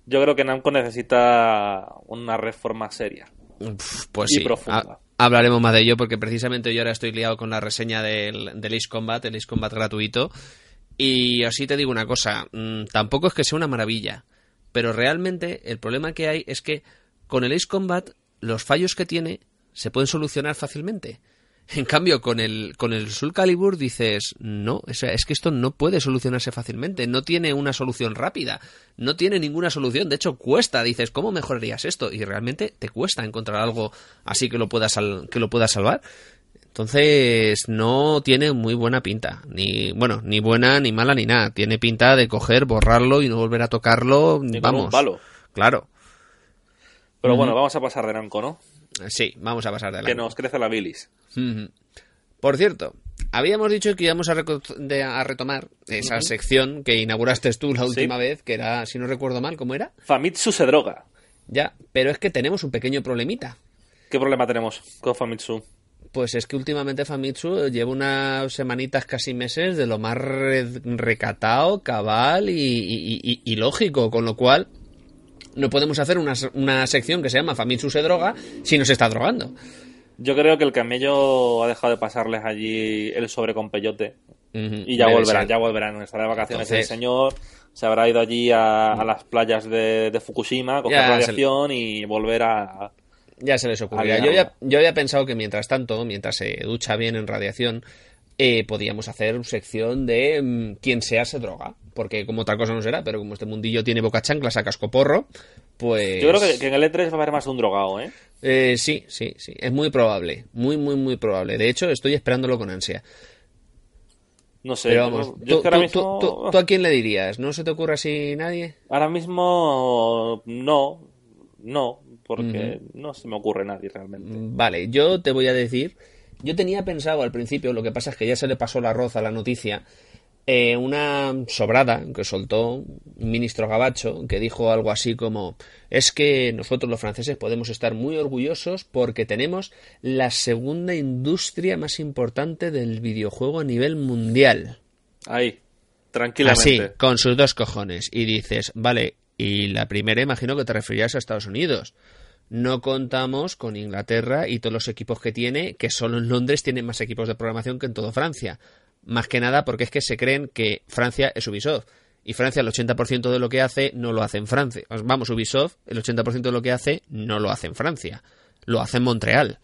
Yo creo que Namco necesita una reforma seria. Pues Y sí, profunda. ha- hablaremos más de ello porque precisamente yo ahora estoy liado con la reseña del, del Ace Combat, el Ace Combat gratuito. Y así te digo una cosa, mm, tampoco es que sea una maravilla, pero realmente el problema que hay es que con el Ace Combat los fallos que tiene se pueden solucionar fácilmente. En cambio, con el, con el Soul Calibur dices, no, sea, es que esto no puede solucionarse fácilmente, no tiene una solución rápida, no tiene ninguna solución, de hecho cuesta, dices, ¿cómo mejorarías esto? Y realmente te cuesta encontrar algo así que lo pueda, sal- que lo pueda salvar. Entonces, no tiene muy buena pinta, ni, bueno, ni buena, ni mala, ni nada, tiene pinta de coger, borrarlo y no volver a tocarlo, con vamos. un palo. Claro, Pero bueno, vamos a pasar de Namco, ¿no? sí, vamos a pasar de Que nos crece la bilis. Por cierto, habíamos dicho que íbamos a, reco- de- a retomar esa sección que inauguraste tú la última vez, que era, si no recuerdo mal, ¿cómo era? Famitsu se droga. Ya, pero es que tenemos un pequeño problemita. ¿Qué problema tenemos con Famitsu? Pues es que últimamente Famitsu lleva unas semanitas, casi meses, de lo más re- recatado, cabal y, y- y- y lógico, con lo cual no podemos hacer una, una sección que se llama Famitsu se droga si no se está drogando. Yo creo que el camello ha dejado de pasarles allí el sobre con peyote. Y ya debe volverán, ser. ya volverán. Estará de vacaciones Entonces- el señor. Se habrá ido allí a, a las playas de, de Fukushima, coger Ya, radiación y volver a. Ya se les. Había Yo ya, algo. yo había pensado que mientras tanto, mientras se ducha bien en radiación, eh, podíamos hacer sección de mm, quien sea se droga. Porque como otra cosa no será, pero como este mundillo tiene boca chancla, a cascoporro, pues... Yo creo que, que en el E3 va a haber más de un drogado, ¿eh? Eh, sí, sí, sí. Es muy probable. Muy, muy, muy probable. De hecho, estoy esperándolo con ansia. No sé. Pero vamos, yo- yo tú, es que ahora tú- mismo. tú- tú- tú a quién le dirías? ¿No se te ocurre así nadie? Ahora mismo. No. No. Porque no se me ocurre nadie realmente. Vale, yo te voy a decir. Yo tenía pensado al principio, lo que pasa es que ya se le pasó el arroz a la noticia. Eh, una sobrada que soltó un ministro gabacho que dijo algo así como es que nosotros los franceses podemos estar muy orgullosos porque tenemos la segunda industria más importante del videojuego a nivel mundial. Ahí. Así, Tranquilamente. con sus dos cojones. Y dices, vale, y la primera imagino que te referías a Estados Unidos. No contamos con Inglaterra y todos los equipos que tiene, que solo en Londres tienen más equipos de programación que en todo Francia. Más que nada porque es que se creen que Francia es Ubisoft. Y Francia el 80% de lo que hace no lo hace en Francia. Vamos, Ubisoft el 80% de lo que hace no lo hace en Francia. Lo hace en Montreal.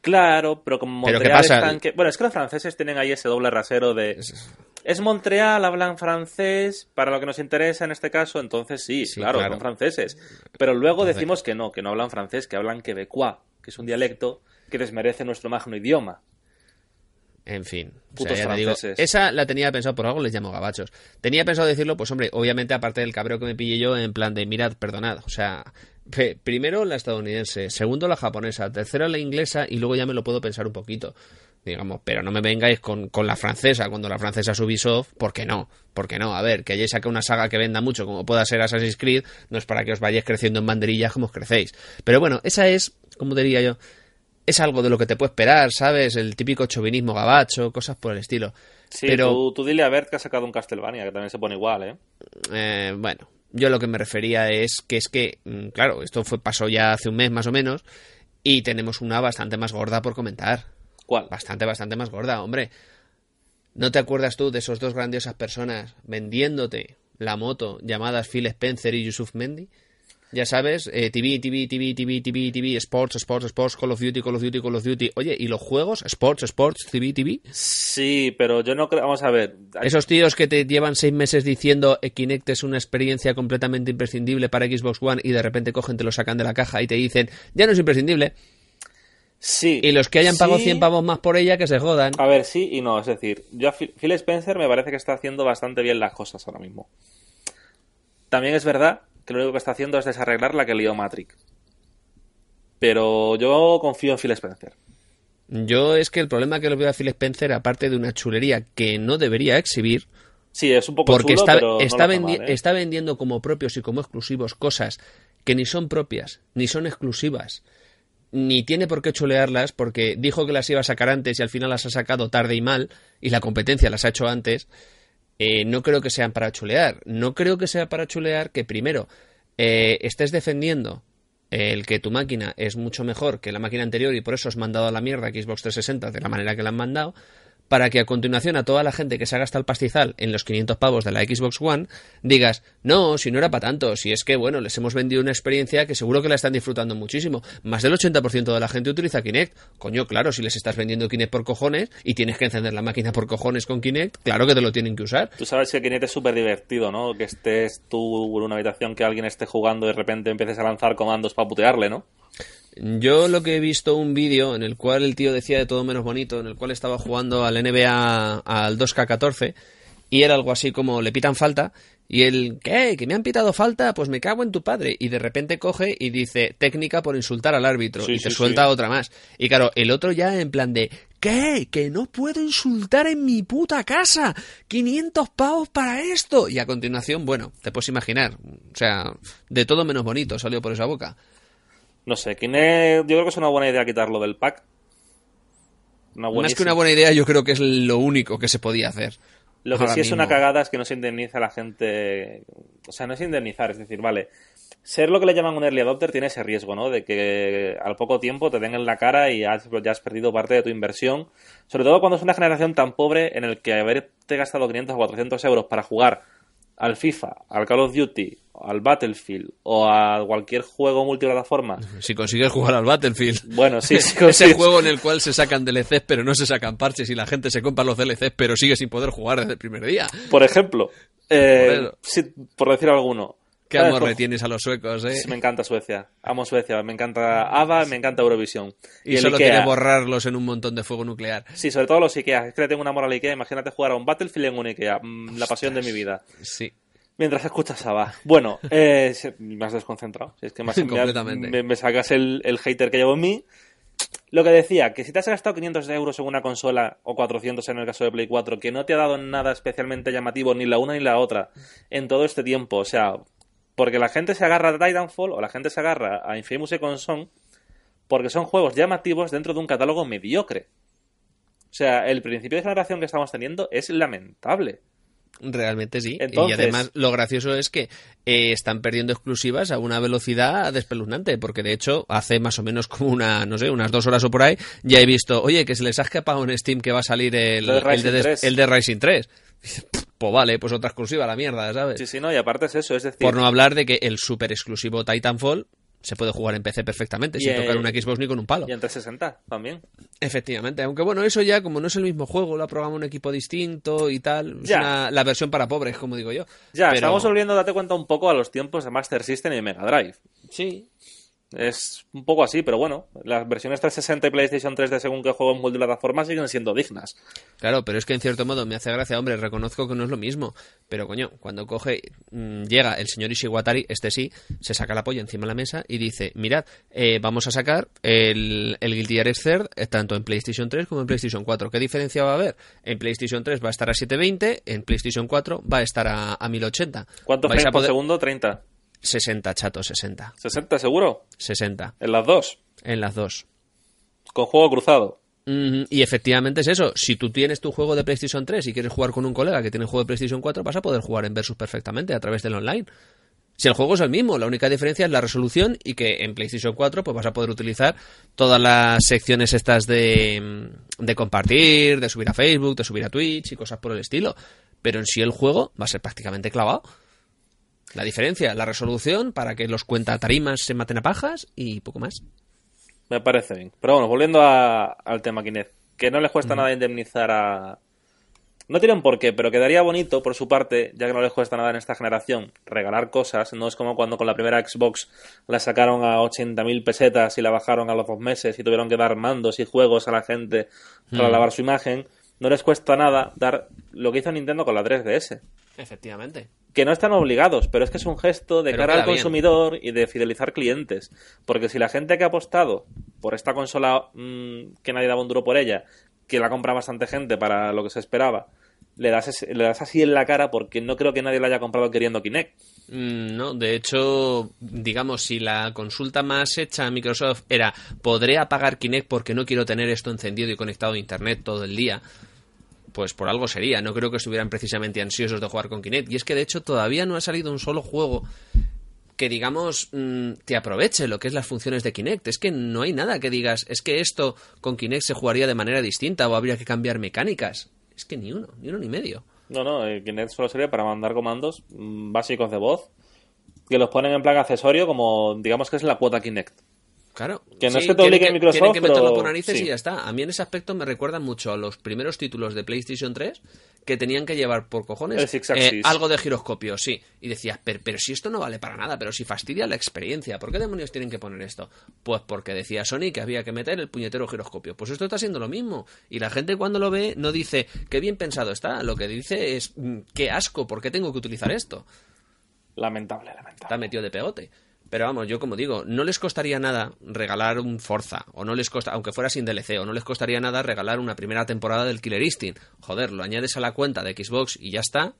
Claro, pero como Pero Montreal ¿qué pasa? están que- Bueno, es que los franceses tienen ahí ese doble rasero de... Es Montreal, hablan francés, para lo que nos interesa en este caso, entonces sí, Sí, claro, claro. son franceses. Pero luego decimos que no, que no hablan francés, que hablan quebecois, que es un dialecto que desmerece nuestro magno idioma. En fin, o Putos sea, ya te digo, franceses. esa la tenía pensado por algo, les llamo gabachos. Tenía pensado decirlo, pues hombre, obviamente aparte del cabreo que me pillé yo, en plan de, mirad, perdonad, o sea, primero la estadounidense, segundo la japonesa, tercero la inglesa y luego ya me lo puedo pensar un poquito, digamos, pero no me vengáis con, con la francesa, cuando la francesa es Ubisoft, ¿por qué no? ¿Por qué no? A ver, que hayáis sacado una saga que venda mucho, como pueda ser Assassin's Creed, no es para que os vayáis creciendo en banderillas como os crecéis. Pero bueno, esa es, como diría yo, es algo de lo que te puede esperar, ¿sabes? El típico chauvinismo gabacho, cosas por el estilo. Sí, Pero, tú, tú dile a Bert que ha sacado un Castlevania, que también se pone igual, ¿eh? eh, bueno, yo lo que me refería es que es que, mm, claro, esto fue pasó ya hace un mes más o menos y tenemos una bastante más gorda por comentar. ¿Cuál? Bastante, bastante más gorda, hombre. ¿No te acuerdas tú de esos dos grandiosas personas vendiéndote la moto llamadas Phil Spencer y Yusuf Mendy? Ya sabes, eh, TV, TV, TV, TV, TV, TV, Sports, Sports, Sports, Call of Duty, Call of Duty, Call of Duty. Oye, ¿y los juegos? Sports, Sports, TV, TV. Sí, pero yo no creo... Vamos a ver. Esos tíos que te llevan seis meses diciendo que Kinect es una experiencia completamente imprescindible para Xbox One y de repente cogen, te lo sacan de la caja y te dicen, ya no es imprescindible. Sí. Y los que hayan pagado sí. 100 pavos más por ella, que se jodan. A ver, sí y no. Es decir, yo a Phil Spencer me parece que está haciendo bastante bien las cosas ahora mismo. También es verdad que lo único que está haciendo es desarreglar la que lió Matrix. Pero yo confío en Phil Spencer. Yo es que el problema que lo veo a Phil Spencer, aparte de una chulería que no debería exhibir, Sí, es un poco porque chulo, está, pero está, vendi- mal, ¿eh? está vendiendo como propios y como exclusivos cosas que ni son propias, ni son exclusivas, ni tiene por qué chulearlas porque dijo que las iba a sacar antes y al final las ha sacado tarde y mal y la competencia las ha hecho antes. Eh, no creo que sean para chulear. No creo que sea para chulear que primero eh, estés defendiendo el que tu máquina es mucho mejor que la máquina anterior y por eso has mandado a la mierda a Xbox 360 de la manera que la han mandado. Para que a continuación a toda la gente que se ha gastado el pastizal en los 500 pavos de la Xbox One digas, no, si no era para tanto, si es que, bueno, les hemos vendido una experiencia que seguro que la están disfrutando muchísimo. Más del 80% de la gente utiliza Kinect. Coño, claro, si les estás vendiendo Kinect por cojones y tienes que encender la máquina por cojones con Kinect, claro que te lo tienen que usar. Tú sabes que Kinect es súper divertido, ¿no? Que estés tú en una habitación, que alguien esté jugando y de repente empieces a lanzar comandos para putearle, ¿no? Yo lo que he visto un vídeo en el cual el tío decía de todo menos bonito, en el cual estaba jugando al NBA al 2K14 y era algo así como le pitan falta y él, ¿qué? ¿Que me han pitado falta? Pues me cago en tu padre. Y de repente coge y dice técnica por insultar al árbitro Sí, y te sí, suelta sí. otra más. Y claro, el otro ya en plan de, ¿qué? Que no puedo insultar en mi puta casa. 500 pavos para esto. Y a continuación, bueno, te puedes imaginar. O sea, de todo menos bonito salió por esa boca. No sé, Kinect, yo creo que es una buena idea quitarlo del pack. Una Más que una buena idea, yo creo que es lo único que se podía hacer. Lo que sí es una cagada es que no se indemniza a la gente. O sea, no es indemnizar, es decir, vale. Ser lo que le llaman un early adopter tiene ese riesgo, ¿no? De que al poco tiempo te den en la cara y has- ya has perdido parte de tu inversión. Sobre todo cuando es una generación tan pobre en el que haberte gastado 500 o 400 euros para jugar al FIFA, al Call of Duty, al Battlefield o a cualquier juego multiplataforma. Si consigues jugar al Battlefield. Bueno, sí, sí Ese juego en el cual se sacan DLCs pero no se sacan parches y la gente se compra los DLCs pero sigue sin poder jugar desde el primer día. Por ejemplo, eh, Por eso. sí, por decir alguno. Qué amor le tienes a los suecos, ¿eh? Sí, me encanta Suecia. Amo Suecia. Me encanta ABBA, me encanta Eurovisión. Y, solo quiere borrarlos en un montón de fuego nuclear. Sí, sobre todo los Ikea. Es que le tengo un amor al Ikea. Imagínate jugar a un Battlefield en un Ikea. Mm, La pasión de mi vida. Sí. Mientras escuchas ABBA. Bueno, eh, me has desconcentrado. Si es que más Completamente. Me, me sacas el, el hater que llevo en mí. Lo que decía, que si te has gastado 500 euros en una consola, o 400 en el caso de Play 4, que no te ha dado nada especialmente llamativo, ni la una ni la otra, en todo este tiempo, o sea, porque la gente se agarra a Titanfall, o la gente se agarra a Infamous Second Son, porque son juegos llamativos dentro de un catálogo mediocre. O sea, el principio de generación que estamos teniendo es lamentable. Realmente sí. Entonces- y además lo gracioso es que eh, están perdiendo exclusivas a una velocidad despeluznante, porque de hecho hace más o menos como una, no sé, unas dos horas o por ahí, ya he visto, oye, que se les ha escapado en Steam que va a salir el, el, de, 3. el de Rising 3. Pues vale, pues otra exclusiva la mierda, ¿sabes? Sí, sí, no, y aparte es eso, es decir... Por no hablar de que el super exclusivo Titanfall se puede jugar en PC perfectamente, Y, sin eh, tocar una Xbox ni con un palo. Y en 360 también. Efectivamente, aunque bueno, eso ya como no es el mismo juego, lo ha programado un equipo distinto y tal, es Ya. una- la versión para pobres, como digo yo. Ya, Pero- estamos volviendo, date cuenta, un poco a los tiempos de Master System y Mega Drive. Sí, Es un poco así, pero bueno, las versiones 360 y PlayStation 3 de según qué juego en multiplataforma siguen siendo dignas. Claro, pero es que en cierto modo me hace gracia, hombre, reconozco que no es lo mismo. Pero coño, cuando coge, mm, llega el señor Ishiwatari, este sí, se saca la polla encima de la mesa y dice, mirad, eh, vamos a sacar el, el Guilty Gear Third eh, tanto en PlayStation 3 como en PlayStation 4. ¿Qué diferencia va a haber? En PlayStation 3 va a estar a 720, en PlayStation 4 va a estar a, a 1080. ¿Cuántos frames por poder- segundo? 30. 60, chato, 60. ¿60 seguro? 60, En las dos. en las dos. Con juego cruzado. Y efectivamente es eso. Si tú tienes tu juego de PlayStation 3 y quieres jugar con un colega que tiene juego de PlayStation 4, vas a poder jugar en Versus perfectamente a través del online. Si el juego es el mismo, la única diferencia es la resolución y que en PlayStation 4 pues vas a poder utilizar todas las secciones estas de, de compartir, de subir a Facebook, de subir a Twitch y cosas por el estilo. Pero en sí el juego va a ser prácticamente clavado. La diferencia, la resolución para que los cuentatarimas se maten a pajas y poco más. Me parece bien. Pero bueno, volviendo a- al tema Kinect. Que no les cuesta nada indemnizar a... No tienen por qué, pero quedaría bonito por su parte, ya que no les cuesta nada en esta generación, regalar cosas. No es como cuando con la primera Xbox la sacaron a 80.000 pesetas y la bajaron a los dos meses y tuvieron que dar mandos y juegos a la gente para lavar su imagen. No les cuesta nada dar lo que hizo Nintendo con la 3DS. Efectivamente. Que no están obligados, pero es que es un gesto de Pero cara al bien. consumidor y de fidelizar clientes. Porque si la gente que ha apostado por esta consola mm, que nadie daba un duro por ella, que la compra bastante gente para lo que se esperaba, le das, ese- le das así en la cara porque no creo que nadie la haya comprado queriendo Kinect. Mm, No, de hecho, digamos, si la consulta más hecha a Microsoft era ¿podré apagar Kinect porque no quiero tener esto encendido y conectado a Internet todo el día? Pues por algo sería, no creo que estuvieran precisamente ansiosos de jugar con Kinect. Y es que de hecho todavía no ha salido un solo juego que digamos mm, te aproveche lo que es las funciones de Kinect. Es que no hay nada que digas, es que esto con Kinect se jugaría de manera distinta o habría que cambiar mecánicas. Es que ni uno, ni uno ni medio. No, no, el Kinect solo sería para mandar comandos mm, básicos de voz que los ponen en plan accesorio como digamos que es la cuota Kinect. Claro. Que no Sí, es que te obligue tienen Microsoft, tienen que meterlo pero por narices sí. y ya está. A mí en ese aspecto me recuerda mucho a los primeros títulos de PlayStation 3 que tenían que llevar por cojones eh, algo de giroscopio, sí. Y decías, pero, pero si esto no vale para nada, pero si fastidia la experiencia, ¿por qué demonios tienen que poner esto? Pues porque decía Sony que había que meter el puñetero giroscopio. Pues esto está siendo lo mismo. Y la gente cuando lo ve no dice, qué bien pensado está. Lo que dice es, "Mm, qué asco, ¿por qué tengo que utilizar esto? Lamentable, lamentable. está metido de pegote. Pero vamos, yo como digo, no les costaría nada regalar un Forza, o no les costa, aunque fuera sin DLC, o no les costaría nada regalar una primera temporada del Killer Instinct. Joder, lo añades a la cuenta de Xbox y ya está.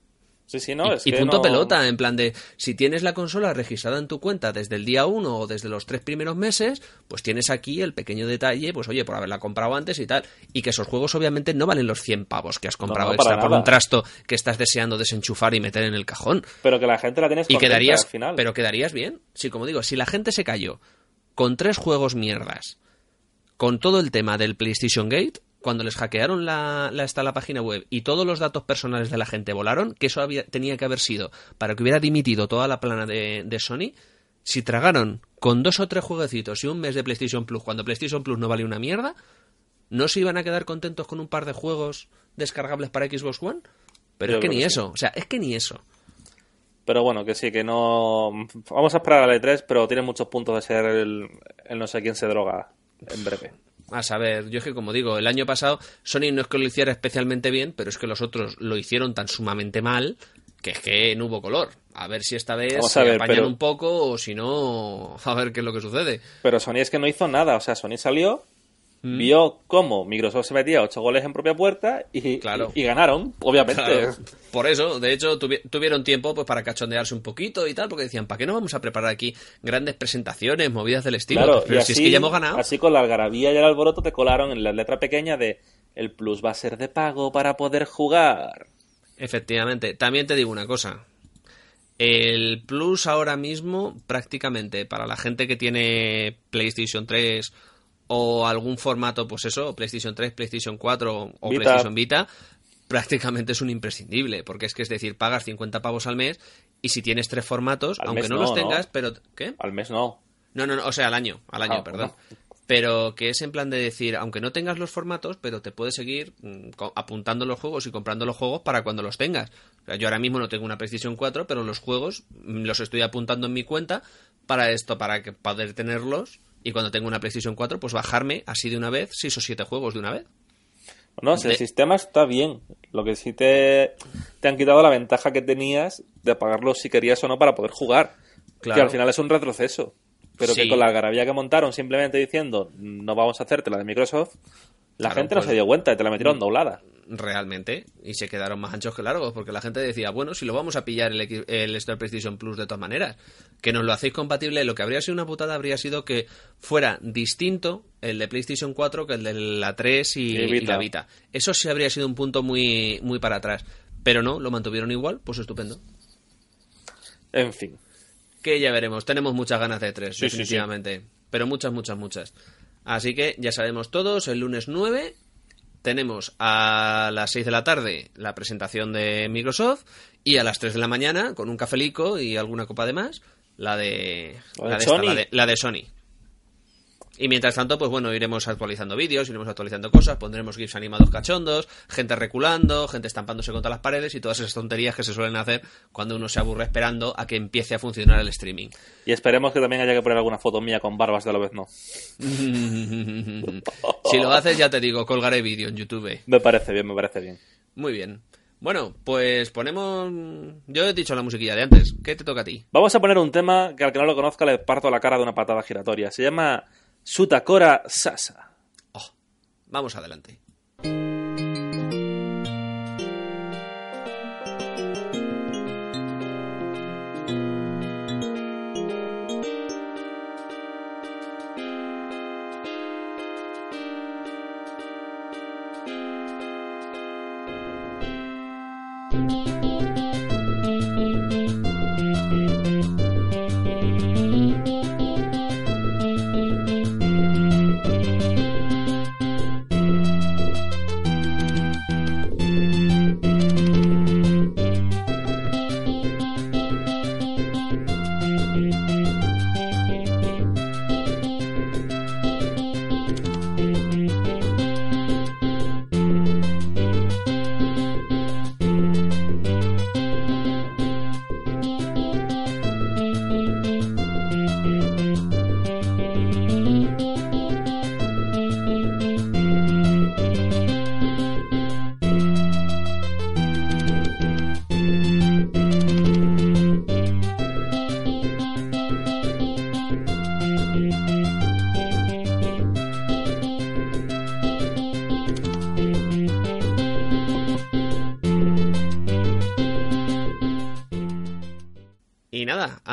Sí, sí, no, y, es y que punto no- pelota, en plan de, si tienes la consola registrada en tu cuenta desde el día 1 o desde los tres primeros meses, pues tienes aquí el pequeño detalle, pues oye, por haberla comprado antes y tal. Y que esos juegos obviamente no valen los 100 pavos que has comprado no, para extra por un trasto que estás deseando desenchufar y meter en el cajón. Pero que la gente la tienes Y quedarías, al final. pero quedarías bien. Sí, como digo, si la gente se cayó con tres juegos mierdas, con todo el tema del PlayStation Gate, cuando les hackearon la, la, esta, la página web y todos los datos personales de la gente volaron, que eso había, tenía que haber sido para que hubiera dimitido toda la plana de, de Sony, si tragaron con dos o tres jueguecitos y un mes de PlayStation Plus, cuando PlayStation Plus no vale una mierda, ¿no se iban a quedar contentos con un par de juegos descargables para Xbox One? Pero Yo es que ni que eso, o sea, es que ni eso. Pero bueno, que sí, que no. Vamos a esperar a la E3, pero tiene muchos puntos de ser el, el no sé quién se droga en breve. A saber, yo es que como digo, el año pasado Sony no es que lo hiciera especialmente bien, pero es que los otros lo hicieron tan sumamente mal que es que no hubo color. A ver si esta vez Vamos se ver, apañan pero- un poco o si no, a ver qué es lo que sucede. Pero Sony es que no hizo nada. O sea, Sony salió, Mm. vio cómo Microsoft se metía ocho goles en propia puerta y, Claro. y, y ganaron, obviamente. Claro, por eso, de hecho, tuvi- tuvieron tiempo pues para cachondearse un poquito y tal, porque decían, ¿para qué no vamos a preparar aquí grandes presentaciones, movidas del estilo? Claro, pero si es que ya hemos ganado. así con la algarabía y el alboroto te colaron en la letra pequeña de el plus va a ser de pago para poder jugar. Efectivamente. También te digo una cosa. El Plus ahora mismo, prácticamente, para la gente que tiene PlayStation 3 o algún formato, pues eso, PlayStation 3, PlayStation 4 o Vita. PlayStation Vita, prácticamente es un imprescindible. Porque es que es decir, pagas 50 pavos al mes y si tienes tres formatos, Al aunque no, no, los ¿no? tengas, pero. ¿Qué? Al mes no. No, no, no, o sea, al año, al año, Ah, perdón. bueno. Pero que es en plan de decir, aunque no tengas los formatos, pero te puedes seguir mm, apuntando los juegos y comprando los juegos para cuando los tengas. O sea, yo ahora mismo no tengo una PlayStation 4, pero los juegos mm, los estoy apuntando en mi cuenta para esto, para que poder tenerlos y cuando tengo una PlayStation 4, pues bajarme así de una vez, seis o siete juegos de una vez. No, si el sistema está bien. Lo que sí te, te han quitado la ventaja que tenías de pagarlo si querías o no para poder jugar. Claro. Que al final es un retroceso. Pero Sí. que con la algarabía que montaron simplemente diciendo no vamos a hacerte la de Microsoft, la Claro, gente no pues- se dio cuenta y te la metieron doblada. Realmente y se quedaron más anchos que largos porque la gente decía bueno si lo vamos a pillar el, X- el Star PlayStation Plus de todas maneras que nos lo hacéis compatible lo que habría sido una putada habría sido que fuera distinto el de PlayStation 4 que el de la 3 y, Y y Vita. la Vita eso sí habría sido un punto muy muy para atrás pero no lo mantuvieron igual pues estupendo En fin. que ya veremos. Tenemos muchas ganas de tres, Sí, sí, sí. definitivamente. Pero muchas, muchas, muchas. Así que ya sabemos todos, el lunes 9 tenemos a las 6 de la tarde la presentación de Microsoft y a las 3 de la mañana, con un cafelico y alguna copa de más, la de, La de la de, esta, Sony. la de- la de Sony. Y mientras tanto, pues bueno, iremos actualizando vídeos, iremos actualizando cosas, pondremos GIFs animados cachondos, gente reculando, gente estampándose contra las paredes y todas esas tonterías que se suelen hacer cuando uno se aburre esperando a que empiece a funcionar el streaming. Y esperemos que también haya que poner alguna foto mía con barbas de la vez no. si lo haces, ya te digo, colgaré vídeo en YouTube. Me parece bien, me parece bien. Muy bien. Bueno, pues ponemos... Yo he dicho la musiquilla de antes. ¿Qué te toca a ti? Vamos a poner un tema que al que no lo conozca le parto la cara de una patada giratoria. Se llama Sutakora Sasa. Oh, vamos adelante.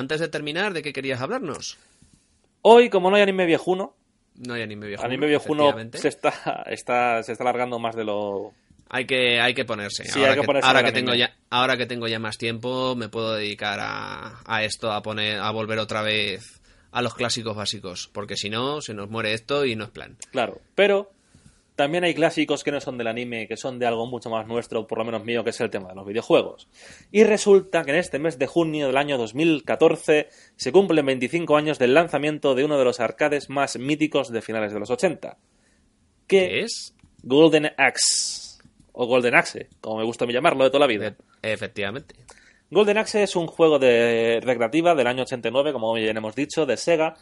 Antes de terminar, ¿de qué querías hablarnos? Hoy, como no hay anime viejuno, No hay anime viejuno. anime viejuno se está, está, se está alargando más de lo... Hay que, hay que ponerse. Sí, ahora hay que que, ponerse ahora en que el tengo ya, ahora que tengo ya más tiempo, me puedo dedicar a, a esto, a poner, a volver otra vez a los clásicos básicos, porque si no, se nos muere esto y no es plan. Claro, pero también hay clásicos que no son del anime, que son de algo mucho más nuestro, por lo menos mío, que es el tema de los videojuegos. Y resulta que en este mes de junio del año 2014 se cumplen 25 años del lanzamiento de uno de los arcades más míticos de finales de los 80. ¿Qué Que es? Golden Axe. O Golden Axe, como me gusta a mí llamarlo de toda la vida. Efectivamente. Golden Axe es un juego de recreativa del año 89, como bien hemos dicho, de Sega,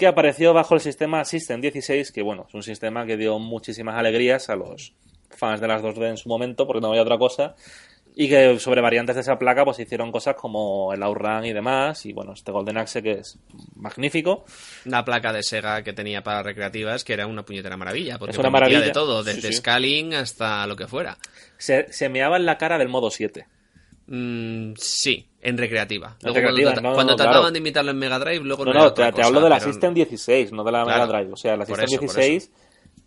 que apareció bajo el sistema System 16, que bueno, es un sistema que dio muchísimas alegrías a los fans de las 2D en su momento, porque no había otra cosa, y que sobre variantes de esa placa pues hicieron cosas como el Outrun y demás, y bueno, este Golden Axe que es magnífico. Una placa de Sega que tenía para recreativas que era una puñetera maravilla, porque Es una maravilla. de todo, Sí, desde sí. scaling hasta lo que fuera. Se, se meaba en la cara del modo 7. Mm, sí, en recreativa. Luego, cuando recreativa, trata- no, no, cuando no, trataban claro. de imitarlo en Mega Drive, luego No, no, no, te, otra te cosa, hablo de la pero- System 16, no de la Claro. Mega Drive. O sea, la System eso, por 16,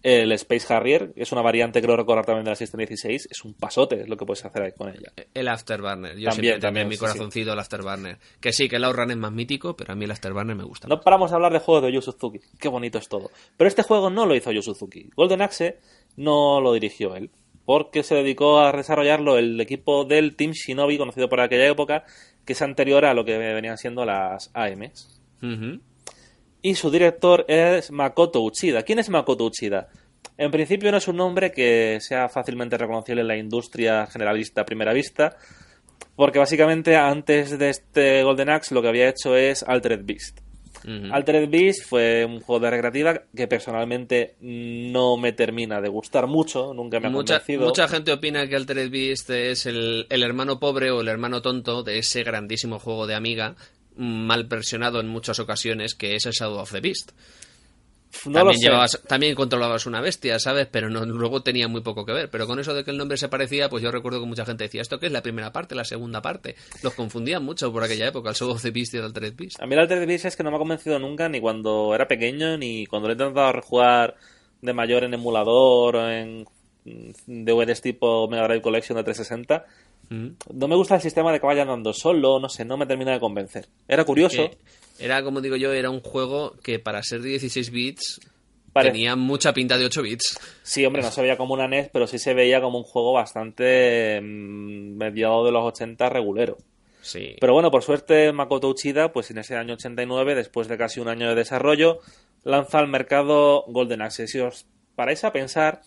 el Space Harrier, que es una variante, creo recordar también de la System 16, es un pasote, es lo que puedes hacer ahí con ella. El Afterburner. Yo También, siempre también, en mi sí, corazoncito el Afterburner. Que sí, que el Outrun es más mítico, pero a mí el Afterburner me gusta. No paramos de hablar de juegos de Yu Suzuki. Qué bonito es todo. Pero este juego no lo hizo Yu Suzuki. Golden Axe no lo dirigió él. Porque se dedicó a desarrollarlo el equipo del Team Shinobi, conocido por aquella época, que es anterior a lo que venían siendo las AMs. Y su director es Makoto Uchida. ¿Quién es Makoto Uchida? En principio no es un nombre que sea fácilmente reconocible en la industria generalista a primera vista, porque básicamente antes de este Golden Axe lo que había hecho es Altered Beast. Altered Beast fue un juego de recreativa que personalmente no me termina de gustar mucho, nunca me ha Mucha, convencido. mucha gente opina que Altered Beast es el, el hermano pobre o el hermano tonto de ese grandísimo juego de Amiga, mal versionado en muchas ocasiones, que es el Shadow of the Beast. No también, llevabas- también controlabas una bestia, ¿sabes? Pero no, luego tenía muy poco que ver. Pero con eso de que el nombre se parecía, pues yo recuerdo que mucha gente decía, ¿esto qué es la primera parte, la segunda parte? Los confundían mucho por aquella época, el Shadow of the Beast y el Altered Beast. A mí el Altered Beast es que no me ha convencido nunca ni cuando era pequeño ni cuando lo he intentado rejugar de mayor en emulador o en DVDs tipo Mega Drive Collection de 360. Mm. No me gusta el sistema de que vaya andando solo, no sé, no me termina de convencer. Era curioso. Que era, como digo yo, era un juego que para ser de 16 bits tenía mucha pinta de 8 bits. Sí, hombre, no se veía como una NES, pero sí se veía como un juego bastante mm, mediado de los 80 regulero. Sí. Pero bueno, por suerte Makoto Uchida, pues en ese año 89, después de casi un año de desarrollo, lanza al mercado Golden Axe. Si os paráis a pensar,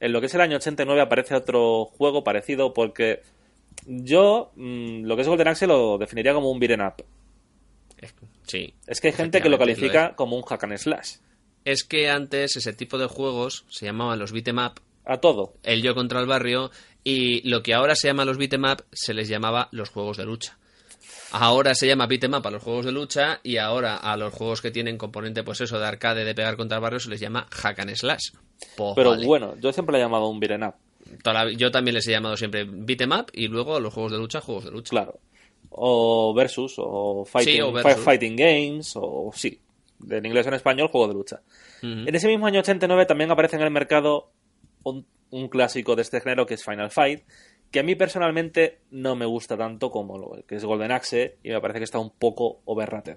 en lo que es el año 89 aparece otro juego parecido porque yo mm, lo que es Golden Axe lo definiría como un beat'em up. Es- sí. Es que hay gente que lo califica como un hack and slash. Es que antes ese tipo de juegos se llamaban los beat'em up, A todo. el yo contra el barrio, y lo que ahora se llama los beat'em up se les llamaba los juegos de lucha. Ahora se llama beat'em up a los juegos de lucha y ahora a los juegos que tienen componente, pues eso, de arcade, de pegar contra el barrio, se les llama hack and slash. Pues Pero vale. bueno, yo siempre le he llamado un beat'em up. Yo también les he llamado siempre beat'em up y luego a los juegos de lucha, juegos de lucha. Claro. O versus, o fighting, Sí, o versus. fi- fighting games, o sí. De en inglés en español, juego de lucha. En ese mismo año 89 también aparece en el mercado un, un clásico de este género que es Final Fight, que a mí personalmente no me gusta tanto como lo que es Golden Axe y me parece que está un poco overrated.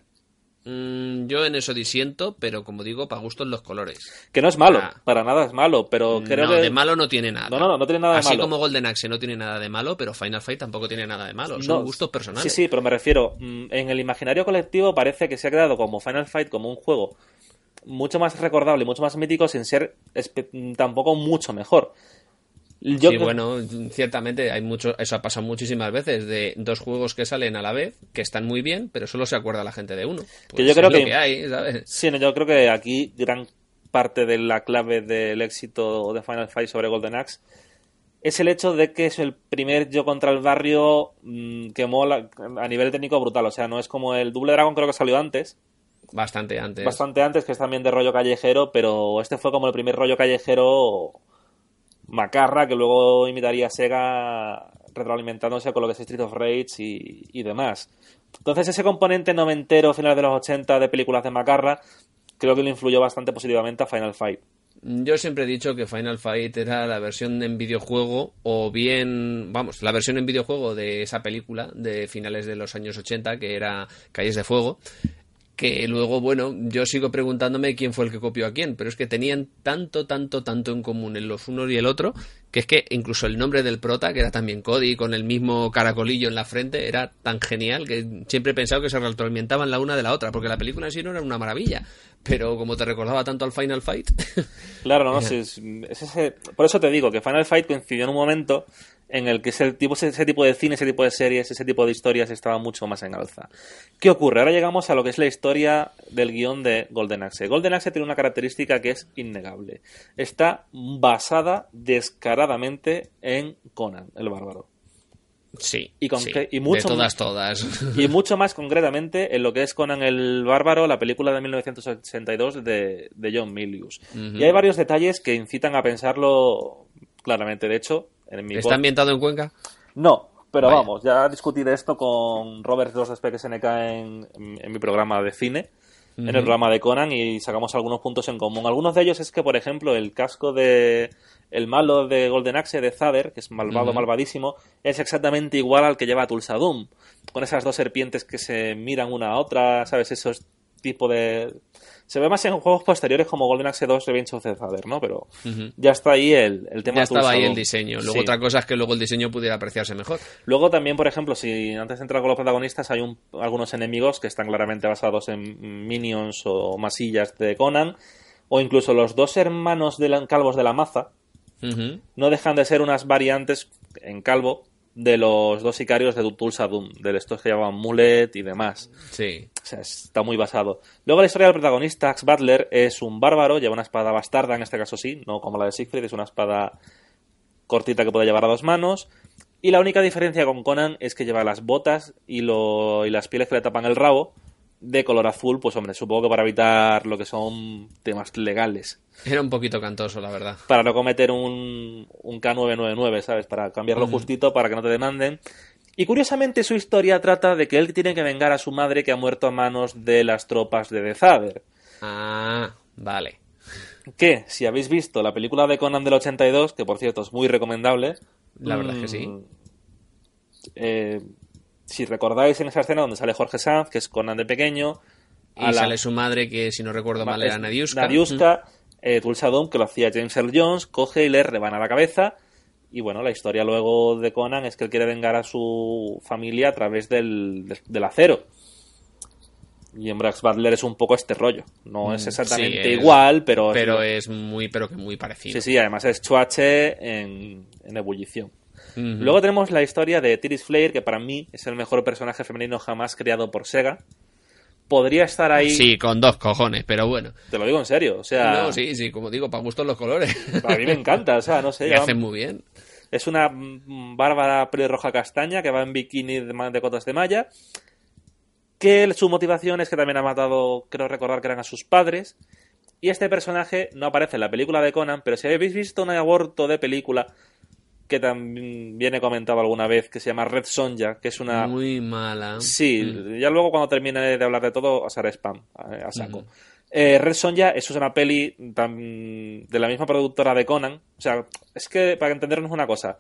Mm, yo en eso disiento, pero como digo, para gustos los colores. Que no es malo, Ah. para nada es malo, pero creo no, que... de malo no tiene nada. No, no, no, no tiene nada de Así malo. como Golden Axe no tiene nada de malo, pero Final Fight tampoco tiene nada de malo. Son No, gustos personales. Sí, sí, pero me refiero, mm, en el imaginario colectivo parece que se ha quedado como Final Fight como un juego mucho más recordable mucho más mítico sin ser mm, tampoco mucho mejor. Yo Sí, creo- bueno, ciertamente hay mucho, eso ha pasado muchísimas veces de dos juegos que salen a la vez, que están muy bien, pero solo se acuerda la gente de uno. Pues yo es creo que- hay, ¿sabes? Sí, no, yo creo que aquí gran parte de la clave del éxito de Final Fight sobre Golden Axe es el hecho de que es el primer yo contra el barrio mm, que mola a nivel técnico brutal. O sea, no es como el Double Dragon, creo que salió antes, Bastante antes. bastante antes, que es también de rollo callejero, pero este fue como el primer rollo callejero macarra que luego imitaría Sega retroalimentándose con lo que es Street of Rage y, y demás. Entonces ese componente noventero, final de los 80 de películas de Macarra, creo que le influyó bastante positivamente a Final Fight. Yo siempre he dicho que Final Fight era la versión en videojuego o bien, vamos, la versión en videojuego de esa película de finales de los años 80 que era Calles de Fuego que luego, bueno, yo sigo preguntándome quién fue el que copió a quién, pero es que tenían tanto, tanto, tanto en común en los unos y el otro, que es que incluso el nombre del prota, que era también Cody, con el mismo caracolillo en la frente, era tan genial que siempre he pensado que se retroalimentaban la una de la otra, porque la película en sí no era una maravilla, pero como te recordaba tanto al Final Fight. Claro, no, no, sí, es- es ese- por eso te digo que Final Fight coincidió en un momento en el que ese tipo, ese tipo de cine, ese tipo de series, ese tipo de historias estaba mucho más en alza. ¿Qué ocurre? Ahora llegamos a lo que es la historia del guion de Golden Axe. Golden Axe tiene una característica que es innegable. Está basada descaradamente en Conan, el bárbaro. sí, Y con sí, que- y mucho de todas, todas. Y mucho más concretamente en lo que es Conan el Bárbaro, la película de 1982 de, de John Milius. Y hay varios detalles que incitan a pensarlo claramente. De hecho, en mi ¿Está ambientado en Cuenca? No, pero Vaya. vamos, ya discutí de esto con Robert Dos de SPXNK en, en, en mi programa de cine, en el programa de Conan, y sacamos algunos puntos en común. Algunos de ellos es que, por ejemplo, el casco de el malo de Golden Axe, de Zader, que es malvado, malvadísimo, es exactamente igual al que lleva Tulsa Doom, con esas dos serpientes que se miran una a otra, ¿sabes? Esos tipo de... Se ve más en juegos posteriores como Golden Axe 2 Revenge of the Zader, ¿no? Pero ya está ahí el, el tema Ya estaba ahí el diseño. Luego Sí. otra cosa es que luego el diseño pudiera apreciarse mejor. Luego también, por ejemplo, si antes de entrar con los protagonistas hay un- algunos enemigos que están claramente basados en minions o masillas de Conan, o incluso los dos hermanos de la- calvos de la maza no dejan de ser unas variantes en calvo de los dos sicarios de Tulsa Doom, de estos que llamaban Mullet y demás. Sí. O sea, está muy basado. Luego la historia del protagonista, Axe Butler, es un bárbaro, lleva una espada bastarda, en este caso sí, no como la de Siegfried, es una espada cortita que puede llevar a dos manos. Y la única diferencia con Conan es que lleva las botas y, lo, y las pieles que le tapan el rabo de color azul, pues hombre, supongo que para evitar lo que son temas legales. Era un poquito cantoso, la verdad. Para no cometer un, un K999, ¿sabes? Para cambiarlo justito, para que no te demanden. Y curiosamente su historia trata de que él tiene que vengar a su madre que ha muerto a manos de las tropas de Dezader. Ah, vale. Que, si habéis visto la película de Conan del 82, que por cierto es muy recomendable. La verdad es que sí. mm, eh, si recordáis en esa escena donde sale Jorge Sanz, que es Conan de pequeño. Y a la- sale su madre, que si no recuerdo mal es era Nadiuska. Nadiuska, eh, Tulsa Doom, que lo hacía James Earl Jones, coge y le rebana la cabeza. Y bueno, la historia luego de Conan es que él quiere vengar a su familia a través del, del- acero. Y en Brax Butler es un poco este rollo. No es exactamente Mm, sí, es- igual, pero... Pero es muy, pero que muy parecido. Sí, sí, además es Chuache en, en ebullición. Luego tenemos la historia de Tiris Flair, que para mí es el mejor personaje femenino jamás creado por Sega. Podría estar ahí... Sí, con dos cojones, pero bueno. Te lo digo en serio, o sea... No, sí, sí, como digo, para gustos los colores. A mí me encanta, o sea, no sé. Y ya- hacen muy bien. Es una mm, bárbara pelirroja castaña que va en bikini de cotas de malla. Que su motivación es que también ha matado, creo recordar que eran a sus padres. Y este personaje no aparece en la película de Conan, pero si habéis visto un aborto de película que también viene comentado alguna vez, que se llama Red Sonja, que es una... Muy mala. Sí, Mm. ya luego cuando termine de hablar de todo, os haré spam, a, a saco. Eh, Red Sonja, eso es una peli de la misma productora de Conan. O sea, es que para entendernos una cosa,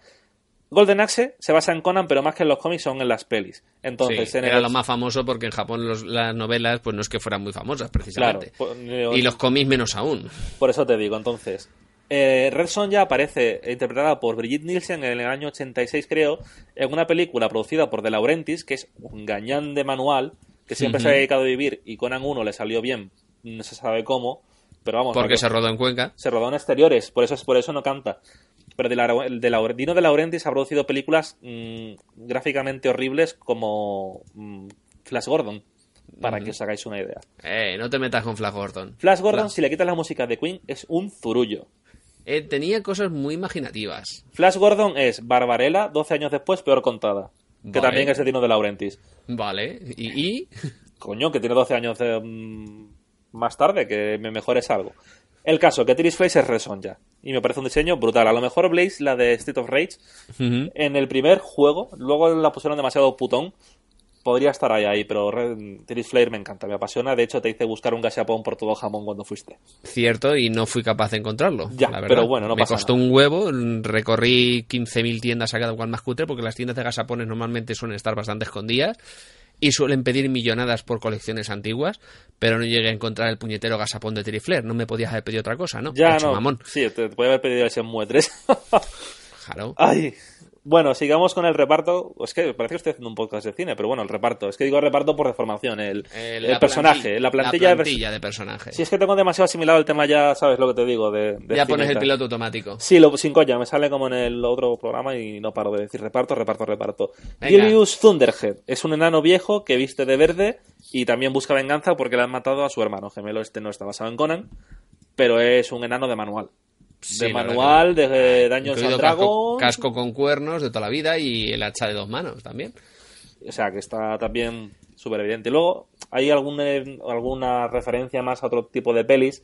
Golden Axe se basa en Conan, pero más que en los cómics son en las pelis. Entonces, Sí, en era el- lo más famoso porque en Japón los- las novelas pues no es que fueran muy famosas Claro, precisamente. po- y los cómics menos aún. por eso te digo, entonces. Eh, Red Sonja aparece interpretada por Brigitte Nielsen en el año 86, creo, en una película producida por De Laurentiis, que es un gañán de manual, que siempre se ha dedicado a vivir y Conan 1 le salió bien, no se sabe cómo, pero vamos. Porque se rodó en Cuenca. se rodó en exteriores, por eso, es- por eso no canta. Pero de, la, de la, Dino de Laurentiis ha producido películas mm, gráficamente horribles como mm, Flash Gordon, para que os hagáis una idea. Eh, no te metas con Flash Gordon. Flash Gordon, Flash. si le quitas la música de Queen, es un zurullo. Eh, tenía cosas muy imaginativas. Flash Gordon es Barbarella, 12 años después, peor contada. Que también es de Dino de Laurentiis. Vale. Y, y- Coño, que tiene 12 años de, mm, más tarde, que me mejores algo. El caso, que Tiris Face es Red Sonja. y me parece un diseño brutal. A lo mejor Blaze, la de State of Rage, en el primer juego, luego la pusieron demasiado putón. Podría estar ahí, ahí, pero Tiris Flare me encanta, me apasiona. De hecho, te hice buscar un gashapon por todo jamón cuando fuiste. Cierto, y no fui capaz de encontrarlo. Ya, la pero bueno, no Me pasa costó nada. un huevo, recorrí 15.000 tiendas a cada cual más cutre, porque las tiendas de gasapones normalmente suelen estar bastante escondidas y suelen pedir millonadas por colecciones antiguas, pero no llegué a encontrar el puñetero gasapón de Terifler. No me podías haber pedido otra cosa, ¿no? Ya no. mamón. Sí, te, te podía haber pedido ese Mue 3. Claro. Ay. Bueno, sigamos con el reparto. Es que parece que estoy haciendo un podcast de cine, pero bueno, el reparto. Es que digo reparto por deformación. El, Eh, el la personaje, plantilla- la plantilla, de plantilla perso- de personajes. Si es que tengo demasiado asimilado el tema, ya sabes lo que te digo. De, de ya pones el piloto automático. Sí, lo, sin coña, me sale como en el otro programa y no paro de decir reparto, reparto, reparto. Julius Thunderhead es un enano viejo que viste de verde y también busca venganza porque le han matado a su hermano gemelo. Este no está basado en Conan, pero es un enano de manual. Sí, de manual, que- de Daños Incluido and casco, con cuernos de toda la vida y el hacha de dos manos también. O sea, que está también súper evidente. Luego, hay algún, eh, alguna referencia más a otro tipo de pelis,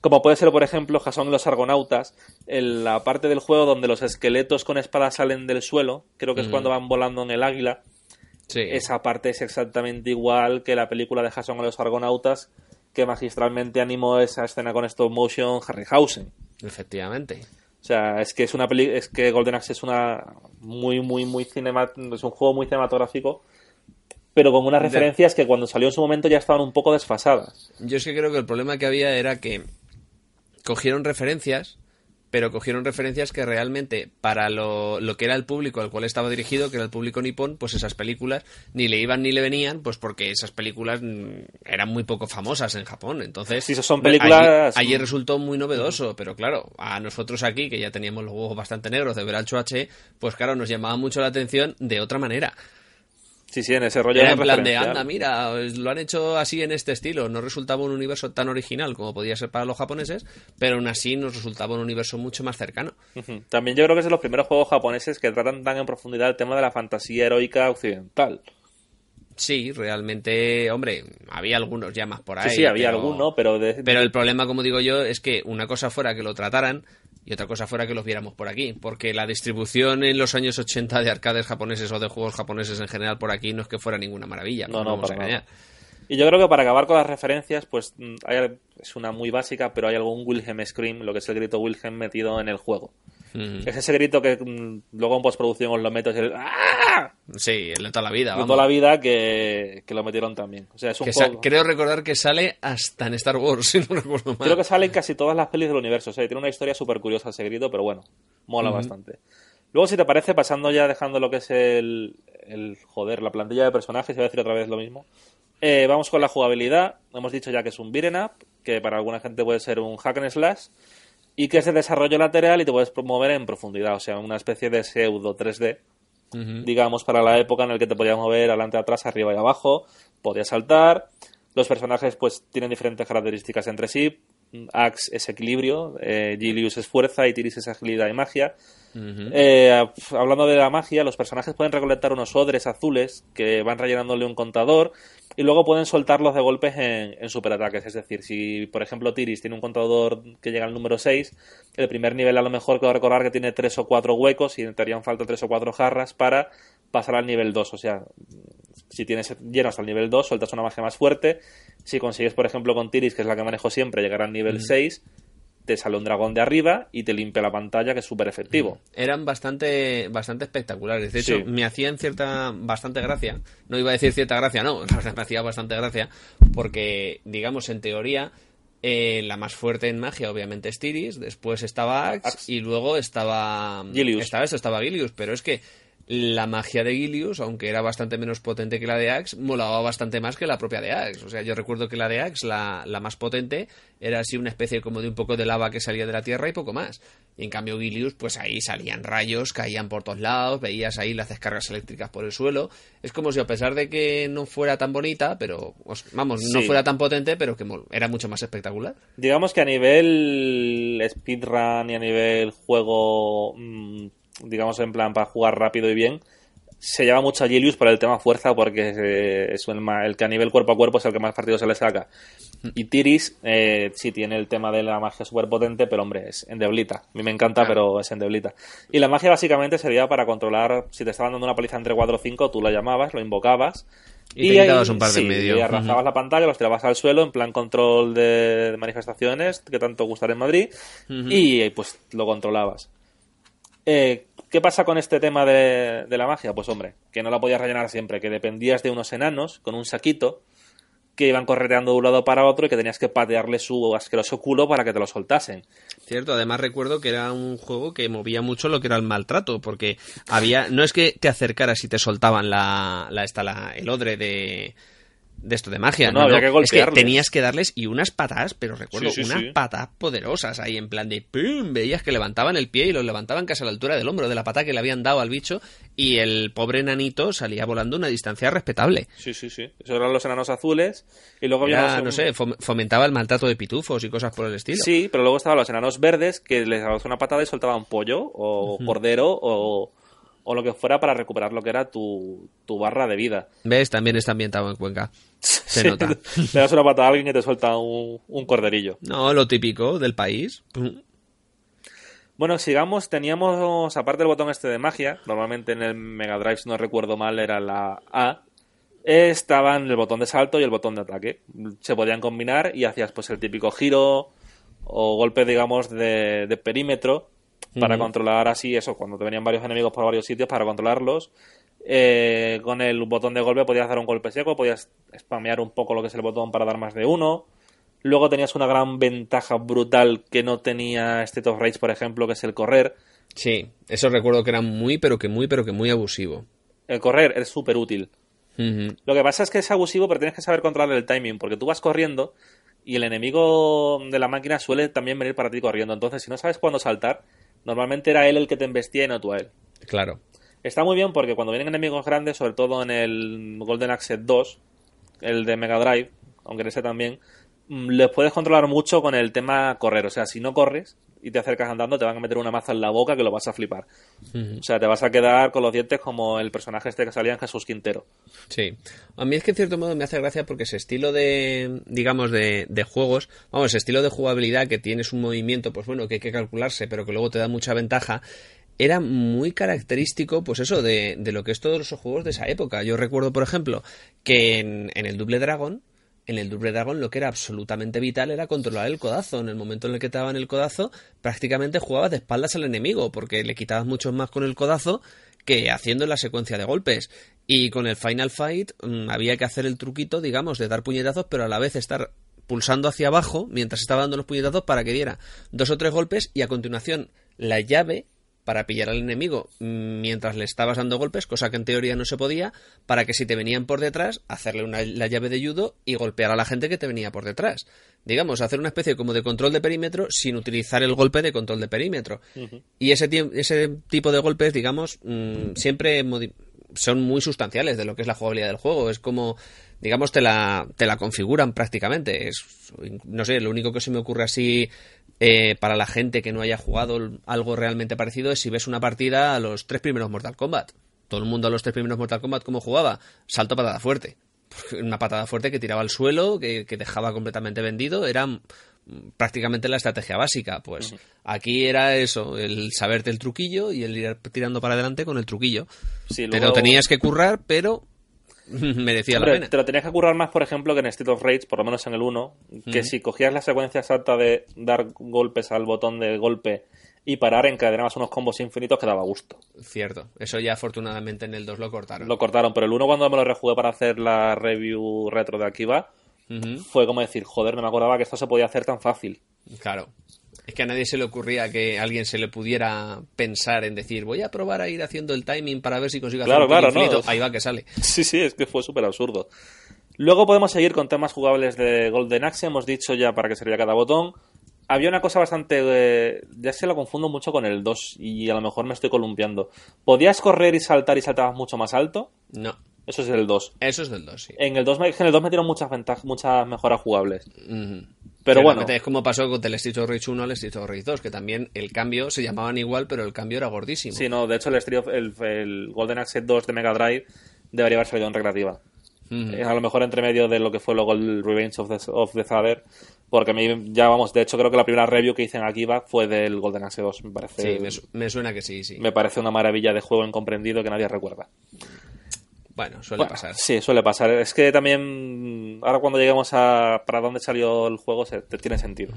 como puede ser, por ejemplo, Jason y los Argonautas, en la parte del juego donde los esqueletos con espadas salen del suelo, creo que es cuando van volando en el águila. Sí. Esa parte es exactamente igual que la película de Jason y los Argonautas, que magistralmente animó esa escena con stop motion Harryhausen. Efectivamente. O sea, es que es una peli es que Golden Axe es una muy muy muy cinema es un juego muy cinematográfico, pero con unas De- referencias que cuando salió en su momento ya estaban un poco desfasadas. Yo es que creo que el problema que había era que cogieron referencias, pero cogieron referencias que realmente para lo, lo que era el público al cual estaba dirigido, que era el público nipón, pues esas películas ni le iban ni le venían, pues porque esas películas mm, eran muy poco famosas en Japón. Entonces, Sí, son películas- Allí, allí resultó muy novedoso, pero claro, a nosotros aquí, que ya teníamos los huevos bastante negros de ver al Chuache, pues claro, nos llamaba mucho la atención de otra manera. Sí, sí, en ese rollo Era en plan de, anda, mira, lo han hecho así en este estilo. No resultaba un universo tan original como podía ser para los japoneses, pero aún así nos resultaba un universo mucho más cercano. También yo creo que es de los primeros juegos japoneses que tratan tan en profundidad el tema de la fantasía heroica occidental. Sí, realmente, hombre, había algunos ya más por ahí. sí, sí, había pero- alguno, pero de, Pero el problema, como digo yo, es que una cosa fuera que lo trataran y otra cosa fuera que los viéramos por aquí. Porque la distribución en los años 80 de arcades japoneses o de juegos japoneses en general por aquí no es que fuera ninguna maravilla. No, no, vamos a engañar. Y yo creo que para acabar con las referencias, pues mm, hay- es una muy básica, pero hay algún Wilhelm Scream, lo que es el grito Wilhelm metido en el juego. Es ese grito que mm, luego en postproducción os lo meto, es el ¡Ah! Sí, el de toda la vida. de toda la vida que, que lo metieron también. O sea, es un juego... creo recordar que sale hasta en Star Wars, si no recuerdo mal. Creo que sale en casi todas las pelis del universo. O sea, tiene una historia súper curiosa ese grito, pero bueno, mola bastante. Luego, si te parece, pasando ya, dejando lo que es el, el joder, la plantilla de personajes, voy a decir otra vez lo mismo. Eh, vamos con la jugabilidad. Hemos dicho ya que es un beat'em up, que para alguna gente puede ser un hack and slash, y que es de desarrollo lateral y te puedes mover en profundidad, o sea, una especie de pseudo 3D, Ujú. digamos, para la época en la que te podías mover adelante, atrás, arriba y abajo, podías saltar. Los personajes, pues, tienen diferentes características entre sí. Axe es equilibrio, eh, Gilius es fuerza y Tiris es agilidad y magia. Eh, hablando de la magia, los personajes pueden recolectar unos odres azules que van rellenándole un contador y luego pueden soltarlos de golpes en, en superataques. Es decir, si por ejemplo Tiris tiene un contador que llega al número 6, el primer nivel a lo mejor que va a recordar que tiene 3 o 4 huecos y te harían falta 3 o 4 jarras para pasar al nivel 2. O sea, si tienes lleno hasta el nivel 2, sueltas una magia más fuerte. Si consigues, por ejemplo, con Tiris, que es la que manejo siempre, llegar al nivel 6, te sale un dragón de arriba y te limpia la pantalla, que es súper efectivo. Eran bastante, bastante espectaculares. De hecho, Sí. me hacían cierta, bastante gracia. No iba a decir cierta gracia, no. Me hacía bastante gracia. Porque, digamos, en teoría, eh, la más fuerte en magia, obviamente, es Tiris. Después estaba Axe, Axe. y luego estaba. Gilius. Estaba esto, estaba Gilius. Pero es que la magia de Gilius, aunque era bastante menos potente que la de Axe, molaba bastante más que la propia de Axe. O sea, yo recuerdo que la de Axe, la, la más potente, era así una especie como de un poco de lava que salía de la tierra y poco más. Y en cambio Gilius, pues ahí salían rayos, caían por todos lados, veías ahí las descargas eléctricas por el suelo. Es como si a pesar de que no fuera tan bonita, pero os- vamos, no Sí. fuera tan potente, pero que era mucho más espectacular. Digamos que a nivel speedrun y a nivel juego, mm, digamos en plan para jugar rápido y bien, se llama mucho a Gilius por el tema fuerza, porque eh, es el, ma- el que a nivel cuerpo a cuerpo es el que más partidos se le saca. Y Tiris eh, sí tiene el tema de la magia súper potente, pero hombre, es endeblita. A mí me encanta, pero es endeblita. Y la magia básicamente sería para controlar, si te estaban dando una paliza entre 4 o 5, tú la llamabas, lo invocabas. Y te quitabas un par de sí, medio. Y arrastrabas Ujú. la pantalla, los tirabas al suelo en plan control de, de manifestaciones, que tanto gustar en Madrid, y eh, pues lo controlabas. Eh, ¿Qué pasa con este tema de, la magia? Pues hombre, que no la podías rellenar siempre, que dependías de unos enanos con un saquito que iban correteando de un lado para otro y que tenías que patearle su asqueroso culo para que te lo soltasen. Cierto, además recuerdo que era un juego que movía mucho lo que era el maltrato, porque había, no es que te acercaras y te soltaban la, la, esta, la el odre de, de esto de magia, No, no, había no, que es que golpearles. tenías que darles y unas patadas, pero recuerdo Sí, sí, unas sí. patadas poderosas ahí en plan de ¡pum! veías que levantaban el pie y lo levantaban casi a la altura del hombro de la pata que le habían dado al bicho y el pobre nanito salía volando una distancia respetable. Sí, sí, sí. Esos eran los enanos azules. Y luego había Era, los- no sé, fom- fomentaba el maltrato de pitufos y cosas por el estilo. Sí, pero luego estaban los enanos verdes que les dabas una patada y soltaban pollo o cordero o, o lo que fuera para recuperar lo que era tu, tu barra de vida. ¿Ves? También está ambientado en Cuenca. Se Sí, nota. Le das una patada a alguien y te suelta un, un corderillo. No, lo típico del país. Bueno, sigamos. Teníamos, aparte del botón este de magia, normalmente en el Mega Drive, si no recuerdo mal, era la A. Estaban el botón de salto y el botón de ataque. Se podían combinar y hacías pues el típico giro o golpe, digamos, de, de perímetro para controlar así eso, cuando te venían varios enemigos por varios sitios para controlarlos. Eh, con el botón de golpe podías dar un golpe seco, podías spamear un poco lo que es el botón para dar más de uno. Luego tenías una gran ventaja brutal que no tenía State of Rage, por ejemplo, que es el correr. Sí, eso recuerdo que era muy, pero que muy, pero que muy abusivo. El correr es súper útil. Lo que pasa es que es abusivo, pero tienes que saber controlar el timing, porque tú vas corriendo y el enemigo de la máquina suele también venir para ti corriendo. Entonces, si no sabes cuándo saltar, normalmente era él el que te embestía y no tú a él. Claro. Está muy bien porque cuando vienen enemigos grandes, sobre todo en el Golden Axe 2, el de Mega Drive, aunque en ese también, mm, les puedes controlar mucho con el tema correr. O sea, si no corres y te acercas andando, te van a meter una maza en la boca que lo vas a flipar. O sea, te vas a quedar con los dientes como el personaje este que salía en Jesús Quintero. Sí. A mí es que en cierto modo me hace gracia porque ese estilo de, digamos, de, de juegos, vamos, ese estilo de jugabilidad que tienes un movimiento, pues bueno, que hay que calcularse, pero que luego te da mucha ventaja, era muy característico, pues eso, de, de lo que es todos los juegos de esa época. Yo recuerdo, por ejemplo, que en, en el Double Dragon, en el Double Dragon lo que era absolutamente vital era controlar el codazo. En el momento en el que te daban el codazo, prácticamente jugabas de espaldas al enemigo, porque le quitabas mucho más con el codazo que haciendo la secuencia de golpes. Y con el Final Fight mm, había que hacer el truquito, digamos, de dar puñetazos, pero a la vez estar pulsando hacia abajo mientras estaba dando los puñetazos para que diera dos o tres golpes y a continuación la llave para pillar al enemigo mientras le estabas dando golpes, cosa que en teoría no se podía, para que si te venían por detrás, hacerle una, la llave de judo y golpear a la gente que te venía por detrás. Digamos, hacer una especie como de control de perímetro sin utilizar el golpe de control de perímetro. Y ese, ese tipo de golpes, digamos, mm, siempre son muy sustanciales de lo que es la jugabilidad del juego. Es como, digamos, te la, te la configuran prácticamente. Es, no sé, lo único que se me ocurre así eh, para la gente que no haya jugado algo realmente parecido es si ves una partida a los tres primeros Mortal Kombat. Todo el mundo a los tres primeros Mortal Kombat, ¿cómo jugaba? Salto patada fuerte. Una patada fuerte que tiraba al suelo, que, que dejaba completamente vendido. Era prácticamente la estrategia básica. Pues aquí era eso, el saberte el truquillo y el ir tirando para adelante con el truquillo. Sí, Te luego- lo tenías que currar, pero merecía Hombre, la pena. Te lo tenías que currar más, por ejemplo, que en State of Rage, por lo menos en el 1, que si cogías la secuencia exacta de dar golpes al botón de golpe y parar, encadenabas unos combos infinitos que daba gusto. Cierto. Eso ya afortunadamente en el 2 lo cortaron. Lo cortaron, pero el 1 cuando me lo rejugué para hacer la review retro de Akiva, Ujú. fue como decir, joder, no me acordaba que esto se podía hacer tan fácil. Claro. Es que a nadie se le ocurría que alguien se le pudiera pensar en decir, voy a probar a ir haciendo el timing para ver si consigo hacer Claro, un claro, ¿no? infinito". Ahí va que sale. Sí, sí, es que fue súper absurdo. Luego podemos seguir con temas jugables de Golden Axe. Hemos dicho ya para qué servía cada botón. Había una cosa bastante... eh, ya se lo confundo mucho con el 2 y a lo mejor me estoy columpiando. ¿Podías correr y saltar y saltabas mucho más alto? No. Eso es el 2. Eso es del 2, sí. En el 2, me- en el 2 metieron muchas ventajas, muchas mejoras jugables. Pero bueno, Es como pasó con el Street of Rage 1 al Street of Rage 2, que también el cambio se llamaban igual, pero el cambio era gordísimo. sí, no, de hecho el, Street of- el, el Golden Axe 2 de Mega Drive debería haber salido en recreativa. A lo mejor entre medio de lo que fue luego el Revenge of the, of the Father, porque a mí ya vamos, de hecho creo que la primera review que hice en Akiva fue del Golden Axe 2, me parece. Sí, me, su- me suena que sí, sí. me parece una maravilla de juego incomprendido que nadie recuerda. Bueno, suele Bueno, pasar. Sí, suele pasar. Es que también, ahora cuando lleguemos a para dónde salió el juego, se, te- tiene sentido.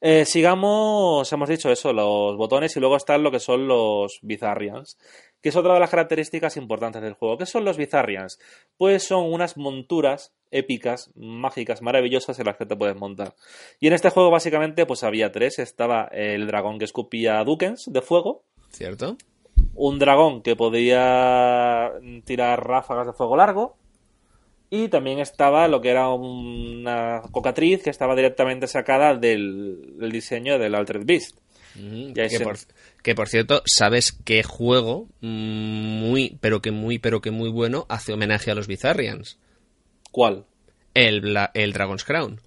Eh, sigamos, hemos dicho eso, los botones y luego están lo que son los Bizarrians, que es otra de las características importantes del juego. ¿Qué son los Bizarrians? Pues son unas monturas épicas, mágicas, maravillosas en las que te puedes montar. Y en este juego básicamente pues había tres. Estaba el dragón que escupía Dukens de fuego, ¿Cierto? Un dragón que podía tirar ráfagas de fuego largo y también estaba lo que era una cocatriz que estaba directamente sacada del, del diseño del Altered Beast. Que, por, que por cierto, ¿sabes qué juego muy, pero que muy, pero que muy bueno hace homenaje a los Bizarrians? ¿Cuál? El, Bla- el Dragon's Crown.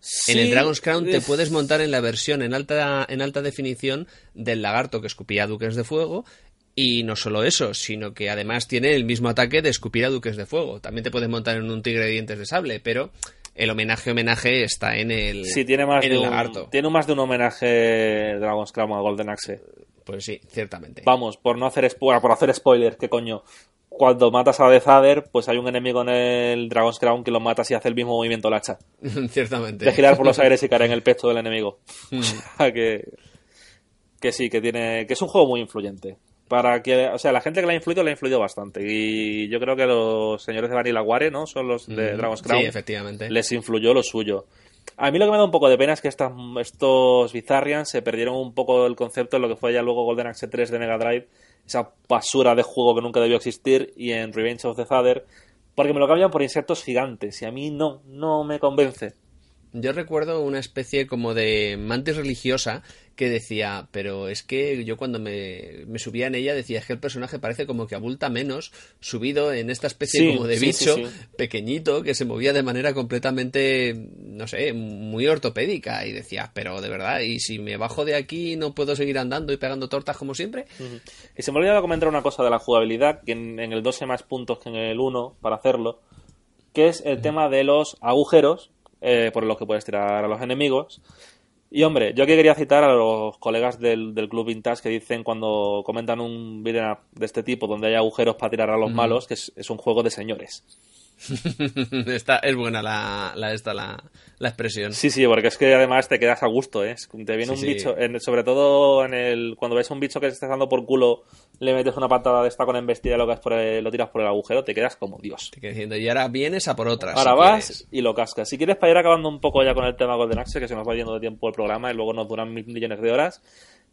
Sí, En el Dragon's Crown te puedes montar en la versión en alta, en alta definición del lagarto que escupía duques de fuego. Y no solo eso, sino que además tiene el mismo ataque de escupir a duques de fuego. También te puedes montar en un tigre de dientes de sable, pero el homenaje homenaje está en el, Sí, tiene más, en de el un, lagarto. tiene más de un homenaje Dragon's Crown a Golden Axe. Pues sí, ciertamente. Vamos, por no hacer spo- por hacer spoiler, ¿qué coño? Cuando matas a Death pues hay un enemigo en el Dragon's Crown que lo matas y hace el mismo movimiento el hacha. ciertamente. de girar por los aires y caer en el pecho del enemigo. O sea, que, que sí, que tiene, que es un juego muy influyente. Para que, o sea, la gente que le ha influido le ha influido bastante. Y yo creo que los señores de Vanilla Ware, ¿no? Son los de Dragon's Crown. Sí, efectivamente. Les influyó lo suyo. A mí lo que me da un poco de pena es que estas, estos Bizarrians se perdieron un poco el concepto en lo que fue ya luego Golden Axe 3 de Mega Drive, esa basura de juego que nunca debió existir, y en Revenge of the Father, porque me lo cambian por insectos gigantes, y a mí no, no me convence. Yo recuerdo una especie como de mantis religiosa que decía, pero es que yo cuando me, me subía en ella decía, es que el personaje parece como que abulta menos, subido en esta especie Sí, como de sí, bicho sí, pequeñito que se movía de manera completamente, no sé, muy ortopédica. Y decía, pero de verdad, ¿y si me bajo de aquí no puedo seguir andando y pegando tortas como siempre? Y se me olvidaba comentar una cosa de la jugabilidad, que en, en el 2 hay más puntos que en el 1 para hacerlo, que es el tema de los agujeros eh, por los que puedes tirar a los enemigos. Y hombre, yo aquí quería citar a los colegas del, del Club Vintage que dicen cuando comentan un beat'em up de este tipo donde hay agujeros para tirar a los malos, que es, es un juego de señores. Esta, es buena la, la, esta, la, la expresión. Sí, sí, porque es que además te quedas a gusto, ¿eh? Es- Te viene Sí, un sí. bicho, en- sobre todo en el cuando ves a un bicho que se está dando por culo, le metes una patada de esta con embestida y lo, por el- lo tiras por el agujero, te quedas como Dios. Te diciendo, y ahora vienes a por otras. Ahora si vas quieres. y lo cascas. Si quieres, para ir acabando un poco ya con el tema Golden Axe, que se nos va yendo de tiempo el programa y luego nos duran mil millones de horas,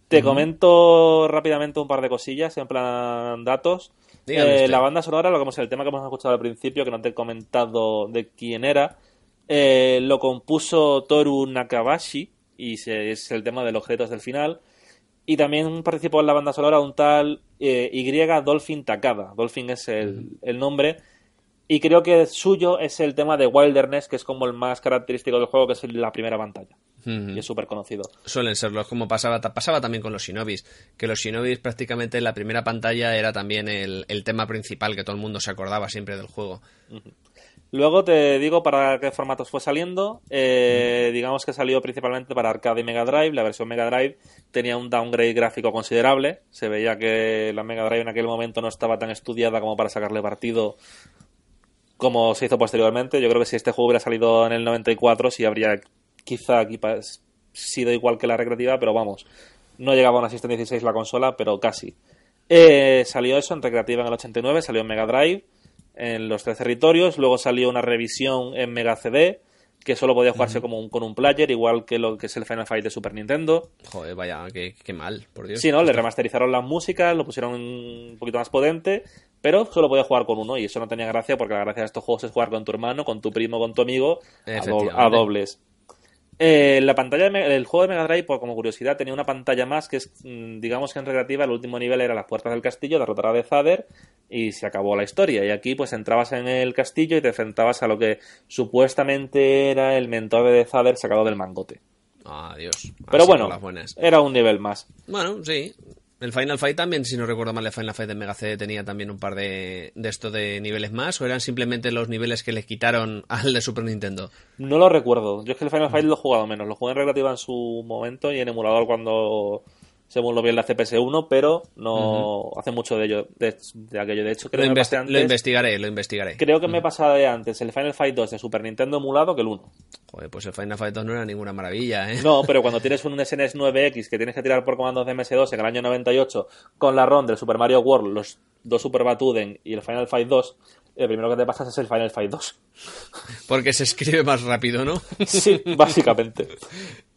te comento rápidamente un par de cosillas, en plan datos. Eh, la banda sonora, lo que hemos, el tema que hemos escuchado al principio, que no te he comentado de quién era, eh, lo compuso Toru Nakabashi y se- es el tema de los objetos del final. Y también participó en la banda sonora un tal eh, Y Dolphin Takada. Dolphin es el, el nombre. Y creo que suyo es el tema de Wilderness, que es como el más característico del juego, que es la primera pantalla. Y es súper conocido. Suelen serlos, como pasaba, pasaba también con los Shinobis, que los Shinobis prácticamente en la primera pantalla era también el, el tema principal que todo el mundo se acordaba siempre del juego. Luego te digo para qué formatos fue saliendo. Eh, Digamos que salió principalmente para arcade y Mega Drive. La versión Mega Drive tenía un downgrade gráfico considerable. Se veía que la Mega Drive en aquel momento no estaba tan estudiada como para sacarle partido como se hizo posteriormente. Yo creo que si este juego hubiera salido en el 94, sí habría quizá aquí sido igual que la recreativa, pero vamos, no llegaba a una System 16 la consola, pero casi. Eh, salió eso en recreativa en el 89, salió en Mega Drive en los tres territorios, luego salió una revisión en Mega CD que solo podía jugarse como un- con un player, igual que lo que es el Final Fight de Super Nintendo. Joder, vaya, qué, qué mal, por Dios. Sí, ¿no? Le remasterizaron las músicas, lo pusieron un poquito más potente, pero solo podía jugar con uno y eso no tenía gracia porque la gracia de estos juegos es jugar con tu hermano, con tu primo, con tu amigo, a, do- Efectivamente. a dobles. Eh, la pantalla de Me- el juego de Mega Drive, por, como curiosidad, tenía una pantalla más que es, mm, digamos que en recreativa, el último nivel era las puertas del castillo, derrotar a The Father y se acabó la historia. Y aquí, pues entrabas en el castillo y te enfrentabas a lo que supuestamente era el mentor de Father sacado del mangote. Adiós. Pero bueno, era un nivel más. Bueno, sí. El Final Fight también, si no recuerdo mal, el Final Fight de Mega CD tenía también un par de, de esto de niveles más, o eran simplemente los niveles que les quitaron al de Super Nintendo. No lo recuerdo. Yo es que el Final Fight lo he jugado menos. Lo jugué en recreativa en su momento y en emulador cuando según lo vi en la CPS1, pero no hace mucho de ello, de, de aquello. De hecho, creo Lo, que me investi- antes. lo investigaré, lo investigaré. Creo que me pasaba de antes el Final Fight 2 de Super Nintendo emulado que el 1. Joder, pues el Final Fight 2 no era ninguna maravilla, ¿eh? No, pero cuando tienes un SNES 9X que tienes que tirar por comandos de MS2 en el año 98 con la ROM del Super Mario World, los dos Super Batuden y el Final Fight 2, el primero que te pasas es el Final Fight 2. Porque se escribe más rápido, ¿no? Sí, básicamente.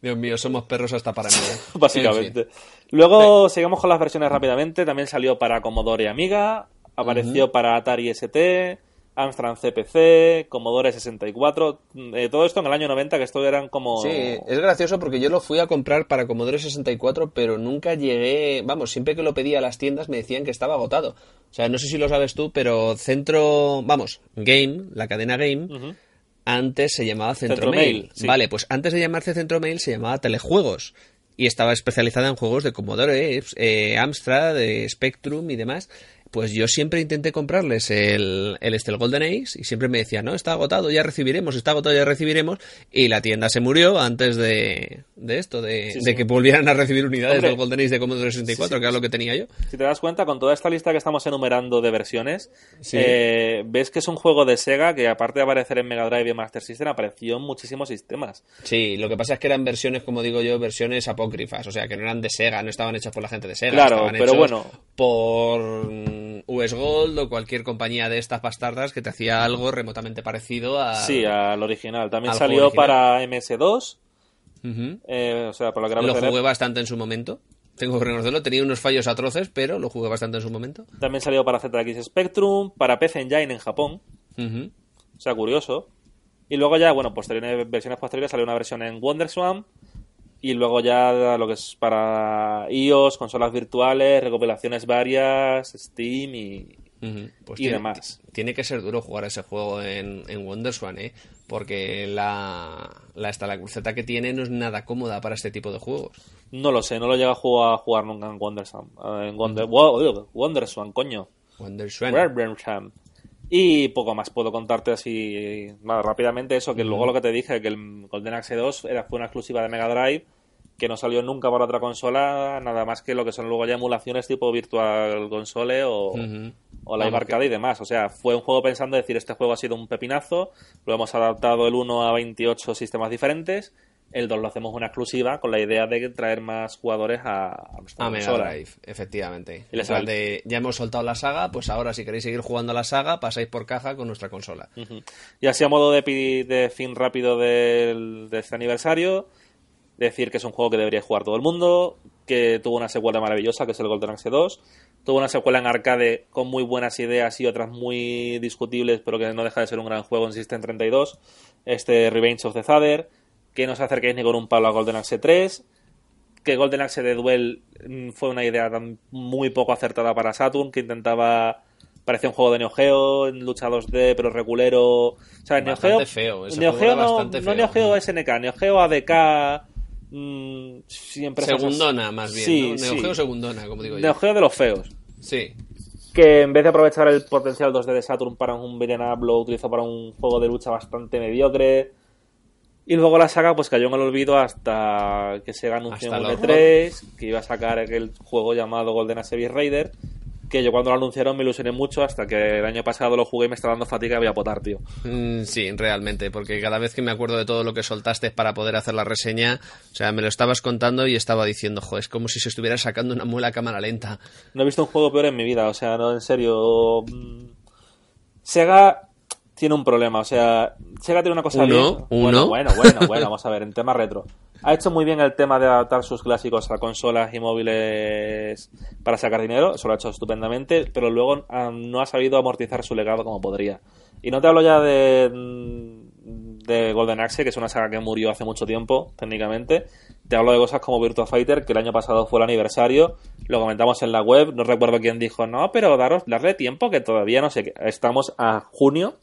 Dios mío, somos perros hasta para mí. ¿eh? Básicamente. En fin. Luego seguimos con las versiones rápidamente. También salió para Commodore y Amiga. Apareció para Atari ST, Amstrad CPC, Commodore 64. eh, todo esto en el año 90, que esto eran como. Sí, es gracioso porque yo lo fui a comprar para Commodore 64, pero nunca llegué, vamos, siempre que lo pedía a las tiendas me decían que estaba agotado. O sea, no sé si lo sabes tú, pero Centro, vamos, Game, la cadena Game, antes se llamaba Centro, Centro Mail. Mail, sí. Vale, pues antes de llamarse Centro Mail se llamaba Telejuegos y estaba especializada en juegos de Commodore, eh, Amstrad, de Spectrum y demás. Pues yo siempre intenté comprarles el, el, este, el Golden Ace y siempre me decían, no, está agotado, ya recibiremos, está agotado, ya recibiremos. Y la tienda se murió antes de, de esto, de, Sí, de sí. que volvieran a recibir unidades Hombre. del Golden Ace de Commodore 64, Sí, sí. que era lo que tenía yo. Si te das cuenta, con toda esta lista que estamos enumerando de versiones, Sí. eh, ves que es un juego de Sega que, aparte de aparecer en Mega Drive y Master System, apareció en muchísimos sistemas. Sí, lo que pasa es que eran versiones, como digo yo, versiones apócrifas, o sea, que no eran de Sega, no estaban hechas por la gente de Sega. Claro, pero hechos bueno. Por US Gold o cualquier compañía de estas bastardas que te hacía algo remotamente parecido a... Sí, al original. También al salió original. para MS2, Ujú. eh, o sea, por lo que Lo jugué bastante en su momento. Tengo que reconocerlo, tenía unos fallos atroces, pero lo jugué bastante en su momento. También salió para ZX Spectrum, para PC Engine en Japón, o sea, curioso. Y luego ya, bueno, posteriores versiones posteriores salió una versión en WonderSwan y luego ya lo que es para iOS, consolas virtuales, recopilaciones varias, Steam y. Pues y tiene, demás. Tiene que ser duro jugar ese juego en, en WonderSwan, ¿eh? Porque la, la, esta, la cruceta que tiene no es nada cómoda para este tipo de juegos. No lo sé, no lo llega a jugar, a jugar nunca en WonderSwan. En Wonder, Wo- WonderSwan, coño. WonderSwan. WonderSwan. Y poco más puedo contarte así nada, rápidamente eso, que luego lo que te dije, que el Golden Axe 2 era, fue una exclusiva de Mega Drive, que no salió nunca para otra consola, nada más que lo que son luego ya emulaciones tipo Virtual Console o, Ujú. o Live Vamos, Arcade y demás. O sea, fue un juego pensando decir, este juego ha sido un pepinazo, lo hemos adaptado el 1 a 28 sistemas diferentes, el 2 lo hacemos una exclusiva con la idea de traer más jugadores a, a nuestra A Mega. Drive, efectivamente. Y de, ya hemos soltado la saga, pues ahora si queréis seguir jugando a la saga, pasáis por caja con nuestra consola. Ujú. Y así a modo de, fin rápido de este aniversario, decir que es un juego que debería jugar todo el mundo, que tuvo una secuela maravillosa, que es el Golden Axe 2, tuvo una secuela en arcade con muy buenas ideas y otras muy discutibles, pero que no deja de ser un gran juego en System 32, este Revenge of the Father, que no se acerquéis ni con un palo a Golden Axe 3, que Golden Axe de Duel mm, fue una idea tan- muy poco acertada para Saturn, que intentaba parecía un juego de Neo Geo, en lucha 2D, pero regulero. O sea, Neo Geo. feo, Neo Geo no, no feo. Neo Geo SNK, Neo Geo ADK. mm, siempre Segundona, más bien. Sí, ¿no? Neo sí. Geo segundona, como digo Neo yo. Geo de los feos. Sí. Que en vez de aprovechar el potencial 2D de Saturn para un beat'em lo utilizó para un juego de lucha bastante mediocre. Y luego la saga pues cayó en el olvido hasta que se anunció en un horror. E3 que iba a sacar aquel juego llamado Golden Axe Raider que yo cuando lo anunciaron me ilusioné mucho hasta que el año pasado lo jugué y me está dando fatiga y voy a potar, tío. Mm, sí, realmente, porque cada vez que me acuerdo de todo lo que soltaste para poder hacer la reseña, o sea, me lo estabas contando y estaba diciendo, joder, es como si se estuviera sacando una muela a cámara lenta. No he visto un juego peor en mi vida, o sea, no, en serio. mm, Sega tiene un problema, o sea, Sega tiene una cosa Uno, bien. uno. Bueno, bueno, bueno, bueno, vamos a ver, en tema retro. Ha hecho muy bien el tema de adaptar sus clásicos a consolas y móviles para sacar dinero, eso lo ha hecho estupendamente, pero luego no ha sabido amortizar su legado como podría. Y no te hablo ya de, de Golden Axe, que es una saga que murió hace mucho tiempo, técnicamente. Te hablo de cosas como Virtua Fighter, que el año pasado fue el aniversario, lo comentamos en la web, no recuerdo quién dijo, no, pero daros, darle tiempo, que todavía no sé qué. Estamos a junio,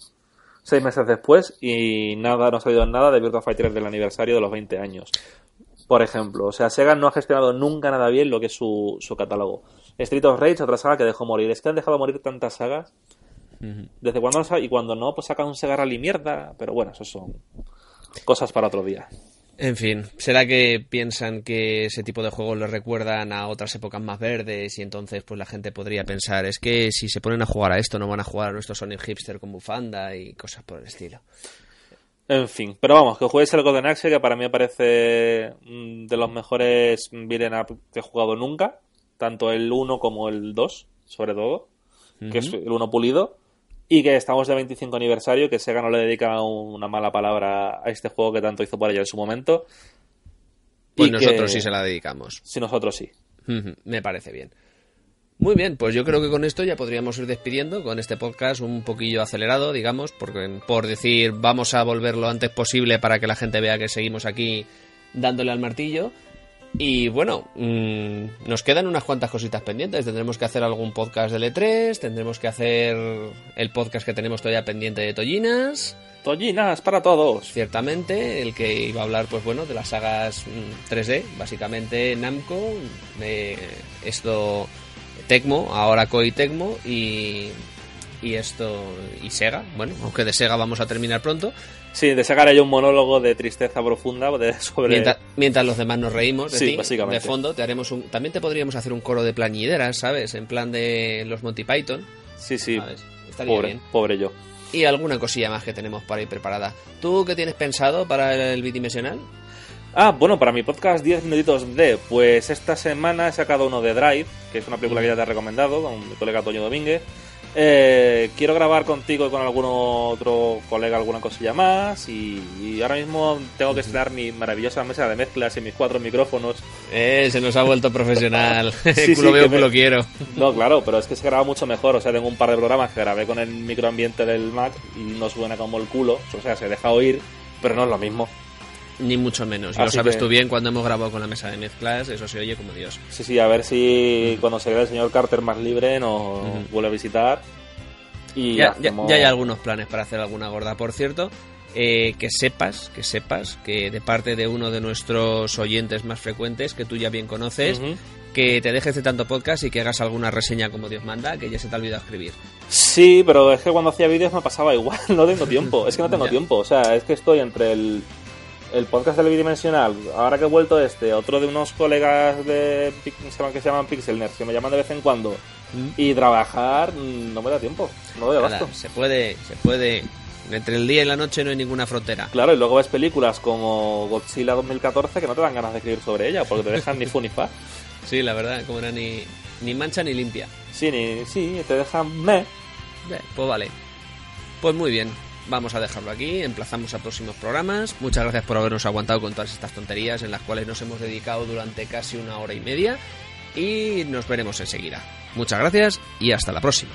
seis meses después, y nada, no ha salido nada de Virtua Fighter del aniversario de los 20 años. Por ejemplo, o sea, Sega no ha gestionado nunca nada bien lo que es su, su catálogo. Street of Rage, otra saga que dejó morir. Es que han dejado morir tantas sagas. Desde cuando y cuando no, pues sacan un Sega Rally mierda. Pero bueno, eso son cosas para otro día. En fin, ¿será que piensan que ese tipo de juegos les recuerdan a otras épocas más verdes y entonces pues la gente podría pensar, es que si se ponen a jugar a esto no van a jugar a nuestro Sonic Hipster con bufanda y cosas por el estilo? En fin, pero vamos, que juguéis el Golden Axe, que para mí me parece mm, de los mejores beat'em up que he jugado nunca. Tanto el 1 como el 2, sobre todo. Que es el 1 pulido. Y que estamos de 25 aniversario, que Sega no le dedica una mala palabra a este juego que tanto hizo por ello en su momento. Pues Y que- nosotros sí se la dedicamos. Sí, nosotros sí. Me parece bien. Muy bien, pues yo creo que con esto ya podríamos ir despidiendo con este podcast un poquillo acelerado, digamos, porque por decir vamos a volver lo antes posible para que la gente vea que seguimos aquí dándole al martillo. Y bueno, mm, nos quedan unas cuantas cositas pendientes. Tendremos que hacer algún podcast de L3, tendremos que hacer el podcast que tenemos todavía pendiente de Tollinas, Tollinas para todos. ciertamente, el que iba a hablar, pues bueno, de las sagas mm, 3D, básicamente Namco, de esto Tecmo, ahora Koei Tecmo y, y esto y Sega, bueno, aunque de Sega vamos a terminar pronto, Sí, de sacar ahí un monólogo de tristeza profunda de, sobre... mientras, mientras los demás nos reímos de Sí, ti, básicamente. de fondo, te haremos un, también te podríamos hacer un coro de plañideras, ¿sabes? En plan de los Monty Python, Sí, sí. ¿sabes? Estaría Pobre, bien. pobre yo. Y alguna cosilla más que tenemos para ir preparada. ¿Tú qué tienes pensado para el bidimensional? Ah, bueno, para mi podcast 10 minutitos de, pues esta semana he sacado uno de Drive, que es una película que ya te he recomendado con mi colega Toño Domínguez. Eh, quiero grabar contigo y con algún otro colega alguna cosilla más y, y ahora mismo tengo que estrenar mi maravillosa mesa de mezclas y mis cuatro micrófonos. Eh, se nos ha vuelto profesional. Sí, culo sí, veo, que me- culo quiero. No, claro, pero es que se graba mucho mejor. O sea, tengo un par de programas que grabé con el microambiente del Mac y no suena como el culo. O sea, se deja oír, pero no es lo mismo. Ni mucho menos. Y lo sabes que- tú bien cuando hemos grabado con la mesa de mezclas, eso se oye como Dios. Sí, sí, a ver si cuando se vea el señor Carter más libre nos vuelve a visitar. Y Ya, ya- hacemos- ya hay algunos planes para hacer alguna gorda. Por cierto, eh, que sepas, que sepas que de parte de uno de nuestros oyentes más frecuentes, que tú ya bien conoces, que te dejes de tanto podcast y que hagas alguna reseña como Dios manda, que ya se te ha olvidado escribir. Sí, pero es que cuando hacía vídeos me pasaba igual, no tengo tiempo, es que no tengo tiempo, o sea, es que estoy entre el, el podcast del bidimensional, ahora que he vuelto este, otro de unos colegas de que se llaman Pixel Nerds, que me llaman de vez en cuando, y trabajar mm, no me da tiempo, no Nada, abasto. se puede, se puede. Entre el día y la noche no hay ninguna frontera. Claro, y luego ves películas como Godzilla 2014 que no te dan ganas de escribir sobre ella, porque te dejan ni fu ni fa. Sí, la verdad, como era ni, ni mancha ni limpia. Sí, ni, sí, te dejan me. Pues vale. Pues muy bien. Vamos a dejarlo aquí, emplazamos a próximos programas. Muchas gracias por habernos aguantado con todas estas tonterías en las cuales nos hemos dedicado durante casi una hora y media. Y nos veremos enseguida. Muchas gracias y hasta la próxima.